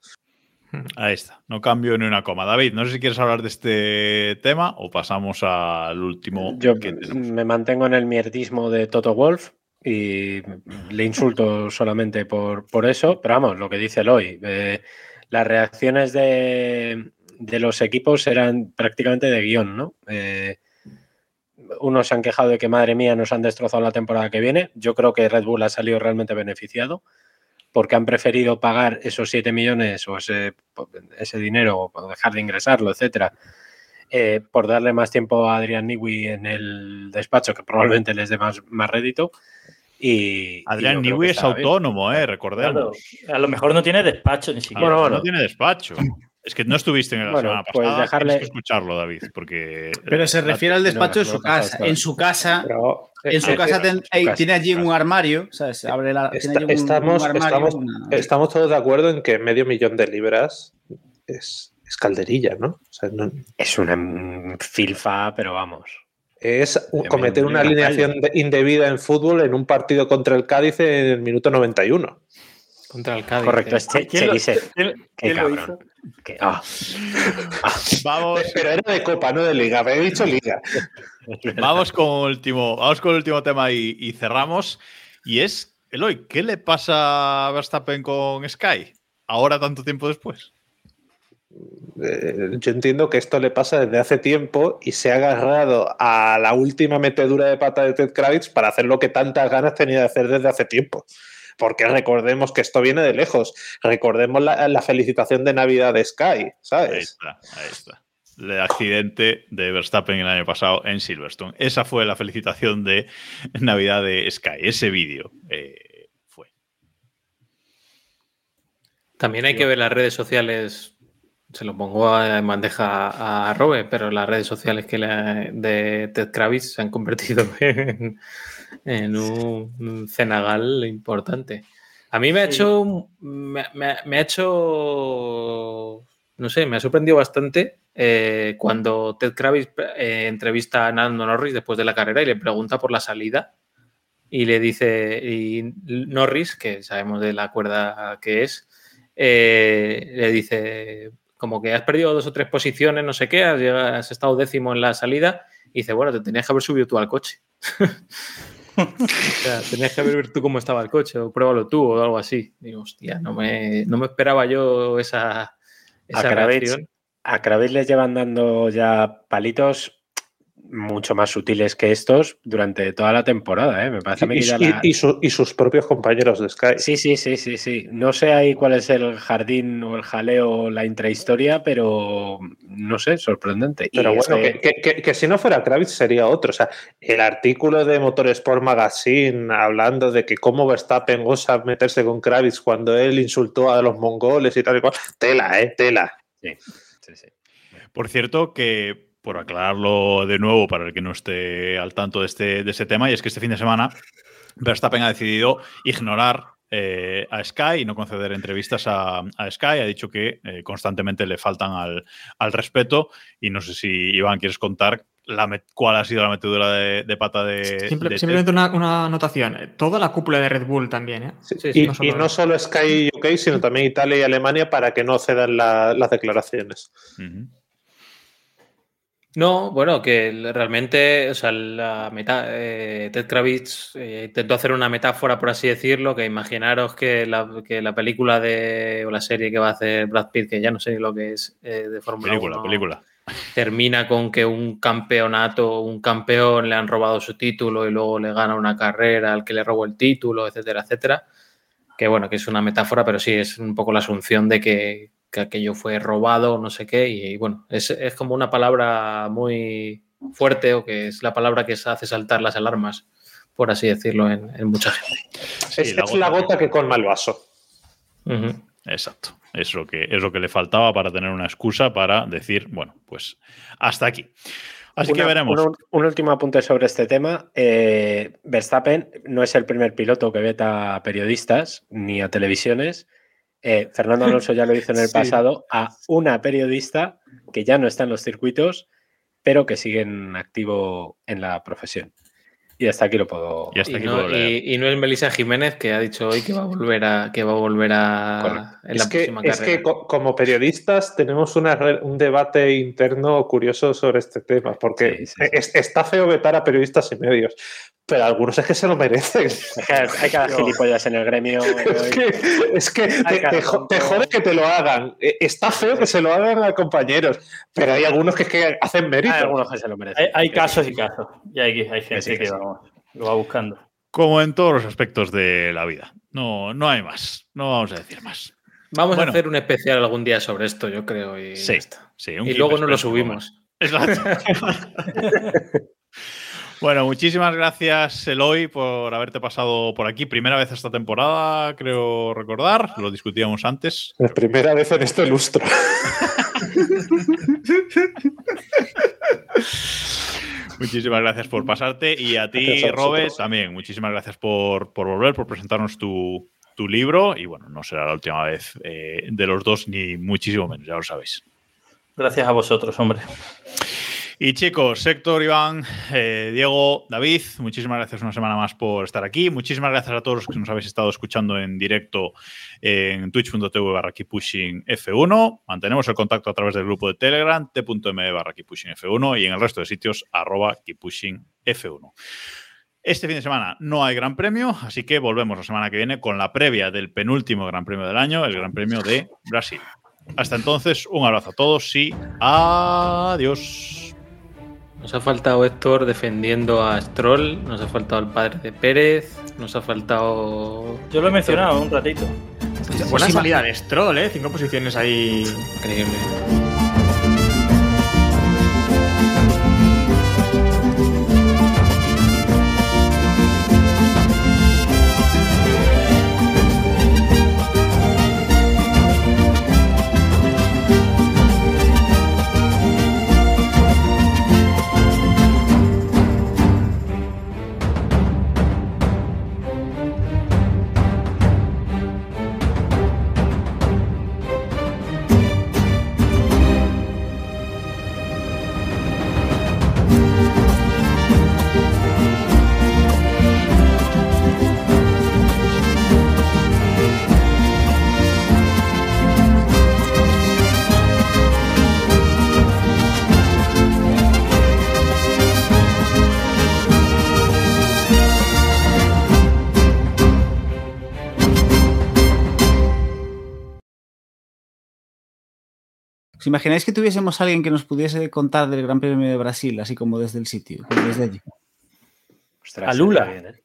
Ahí está, no cambio ni una coma. David, no sé si quieres hablar de este tema o pasamos al último. Yo que me mantengo en el mierdismo de Toto Wolf y le insulto solamente por, por eso, pero vamos, lo que dice Eloy, eh, las reacciones de, de los equipos eran prácticamente de guion, ¿no? Eh, unos se han quejado de que, madre mía, nos han destrozado la temporada que viene. Yo creo que Red Bull ha salido realmente beneficiado porque han preferido pagar esos 7 millones o ese, ese dinero o dejar de ingresarlo, etcétera, eh, por darle más tiempo a Adrián Newey en el despacho, que probablemente les dé más, más rédito. Y, Adrián y Newey es bien. autónomo, eh, recordemos. Claro, a lo mejor no tiene despacho ni siquiera. Bueno, bueno. no tiene despacho. Es que no estuviste en la Bueno, semana pues pasada. dejarle- Tienes que escucharlo, David, porque. Pero se refiere al despacho no, su casa. En su casa, Pero, en su eh, casa, eh, ten- su ey, casa, tiene allí un armario, ¿sabes? Abre la, tiene Está- allí un, estamos, un armario, estamos, una- estamos todos de acuerdo en que medio millón de libras es, es calderilla, ¿no? O sea, no- Es una filfa, pero vamos. es cometer me- una alineación de- indebida en fútbol en un partido contra el Cádiz en el minuto 91. Contra el Cádiz. Correcto, eh. es Che- ¿Quién lo- Cherise. quién- Qué quién lo cabrón. Que- ah. Vamos, Pero era de Copa, no de Liga. Me he dicho Liga. vamos con el último, vamos con el último tema y, y cerramos. Y es, Eloy, ¿qué le pasa a Verstappen con Sky? Ahora, tanto tiempo después. Eh, yo entiendo que esto le pasa desde hace tiempo y se ha agarrado a la última metedura de pata de Ted Kravitz para hacer lo que tantas ganas tenía de hacer desde hace tiempo. Porque recordemos que esto viene de lejos. Recordemos la, la felicitación de Navidad de Sky, Ahí ¿sabes? está, ahí está. El accidente de Verstappen el año pasado en Silverstone. Esa fue la felicitación de Navidad de Sky. Ese vídeo eh, fue. También hay que ver las redes sociales, se lo pongo a- en bandeja a Robert, pero las redes sociales que la- de Ted Kravitz se han convertido en, en un, un cenagal importante. A mí me ha hecho, me, me- me ha hecho, no sé, me ha sorprendido bastante eh, cuando Ted Kravitz eh, entrevista a Nando Norris después de la carrera y le pregunta por la salida y le dice, y Norris, que sabemos de la cuerda que es, eh, le dice como que has perdido dos o tres posiciones, no sé qué, has, llegado- has estado décimo en la salida, y dice, bueno, te tenías que haber subido tú al coche. o sea, tenías que haber visto tú cómo estaba el coche, o pruébalo tú, o algo así. Digo, hostia, no me, no me esperaba yo esa, A esa Kravitz, reacción. a Kravitz le llevan dando ya palitos mucho más sutiles que estos durante toda la temporada. ¿eh? Me parece a mí Y, y- la- y su- y sus propios compañeros de Sky. Sí, sí, sí, sí, sí. No sé ahí cuál es el jardín o el jaleo o la intrahistoria, pero no sé, sorprendente. Y Pero bueno, que, que- que- que si no fuera Kravitz sería otro. O sea, el artículo de Motorsport Magazine hablando de que cómo Verstappen goza meterse con Kravitz cuando él insultó a los mongoles y tal y cual. Tela, ¿eh? Tela. Sí, sí, sí. Por cierto, que por aclararlo de nuevo para el que no esté al tanto de este, de este tema, y es que este fin de semana Verstappen ha decidido ignorar eh, a Sky y no conceder entrevistas a, a Sky. Ha dicho que eh, constantemente le faltan al, al respeto. Y no sé si, Iván, quieres contar la cuál ha sido la metedura de, de pata de. Simple- de simplemente una, una anotación. Toda la cúpula de Red Bull también, ¿eh? y, no solo- y no solo Sky UK, sino también Italia y Alemania para que no cedan la- las declaraciones. No, bueno, que realmente, o sea, la meta, eh, Ted Kravitz eh, intentó hacer una metáfora, por así decirlo, que imaginaros que la, que la película de, o la serie que va a hacer Brad Pitt, que ya no sé lo que es, eh, de Fórmula Película, 1, película. termina con que un campeonato, un campeón le han robado su título y luego le gana una carrera al que le robó el título, etcétera, etcétera. Que bueno, que es una metáfora, pero sí es un poco la asunción de que, que aquello fue robado, no sé qué, y, bueno, es, es como una palabra muy fuerte o que es la palabra que se hace saltar las alarmas, por así decirlo, en, en mucha gente. es es la gota que colma el vaso. Exacto. Es lo, que, es lo que le faltaba para tener una excusa para decir, bueno, pues hasta aquí. Así que veremos. Un, un último apunte sobre este tema. Eh, Verstappen no es el primer piloto que veta a periodistas ni a televisiones. Eh, Fernando Alonso ya lo hizo en el Sí. pasado a una periodista que ya no está en los circuitos, pero que sigue en activo en la profesión. Y hasta aquí lo puedo. Y hasta Y no, puedo leer. y- y no es Melissa Jiménez que ha dicho hoy que va a volver a que va a volver a en la Es que, próxima es carrera. que co- como periodistas tenemos una un debate interno curioso sobre este tema, porque es- está feo vetar a periodistas y medios, pero algunos es que se lo merecen. Hay cada gilipollas en el gremio. Es que, es que te, te jo- te jode que te lo hagan. Eh, Está feo que se lo hagan a compañeros, pero hay algunos que, es que hacen mérito. Hay algunos que se lo merecen. Hay, hay casos y casos. Y hay, hay gente que, vamos, lo va buscando. Como en todos los aspectos de la vida. No, no hay más. No vamos a decir más. Vamos Bueno. a hacer un especial algún día sobre esto, yo creo. Y, Sí, y luego no lo subimos. Exacto. Bueno, muchísimas gracias, Eloy, por haberte pasado por aquí. Primera vez esta temporada, creo recordar. Lo discutíamos antes. La primera vez en este lustro. Muchísimas gracias por pasarte. Y a ti, a Robert, también. Muchísimas gracias por, por volver, por presentarnos tu, tu libro. Y bueno, no será la última vez eh, de los dos, ni muchísimo menos, ya lo sabéis. Gracias a vosotros, hombre. Y chicos, Héctor, Iván, eh, Diego, David, muchísimas gracias una semana más por estar aquí. Muchísimas gracias a todos los que nos habéis estado escuchando en directo en twitch.tv barra Keeppushing F1. Mantenemos el contacto a través del grupo de Telegram, t.m barra Keeppushing F1 y en el resto de sitios arroba Keeppushing F1. Este fin de semana no hay Gran Premio, así que volvemos la semana que viene con la previa del penúltimo Gran Premio del año, el Gran Premio de Brasil. Hasta entonces, un abrazo a todos y adiós. Nos ha faltado Héctor defendiendo a Stroll, nos ha faltado el padre de Pérez, nos ha faltado. Yo lo he mencionado un ratito. Buena salida de Stroll, ¿eh? Cinco posiciones ahí. Increíble. ¿Os imagináis que tuviésemos a alguien que nos pudiese contar del Gran Premio de Brasil, así como desde el sitio, como desde allí? A Lula. ¿eh?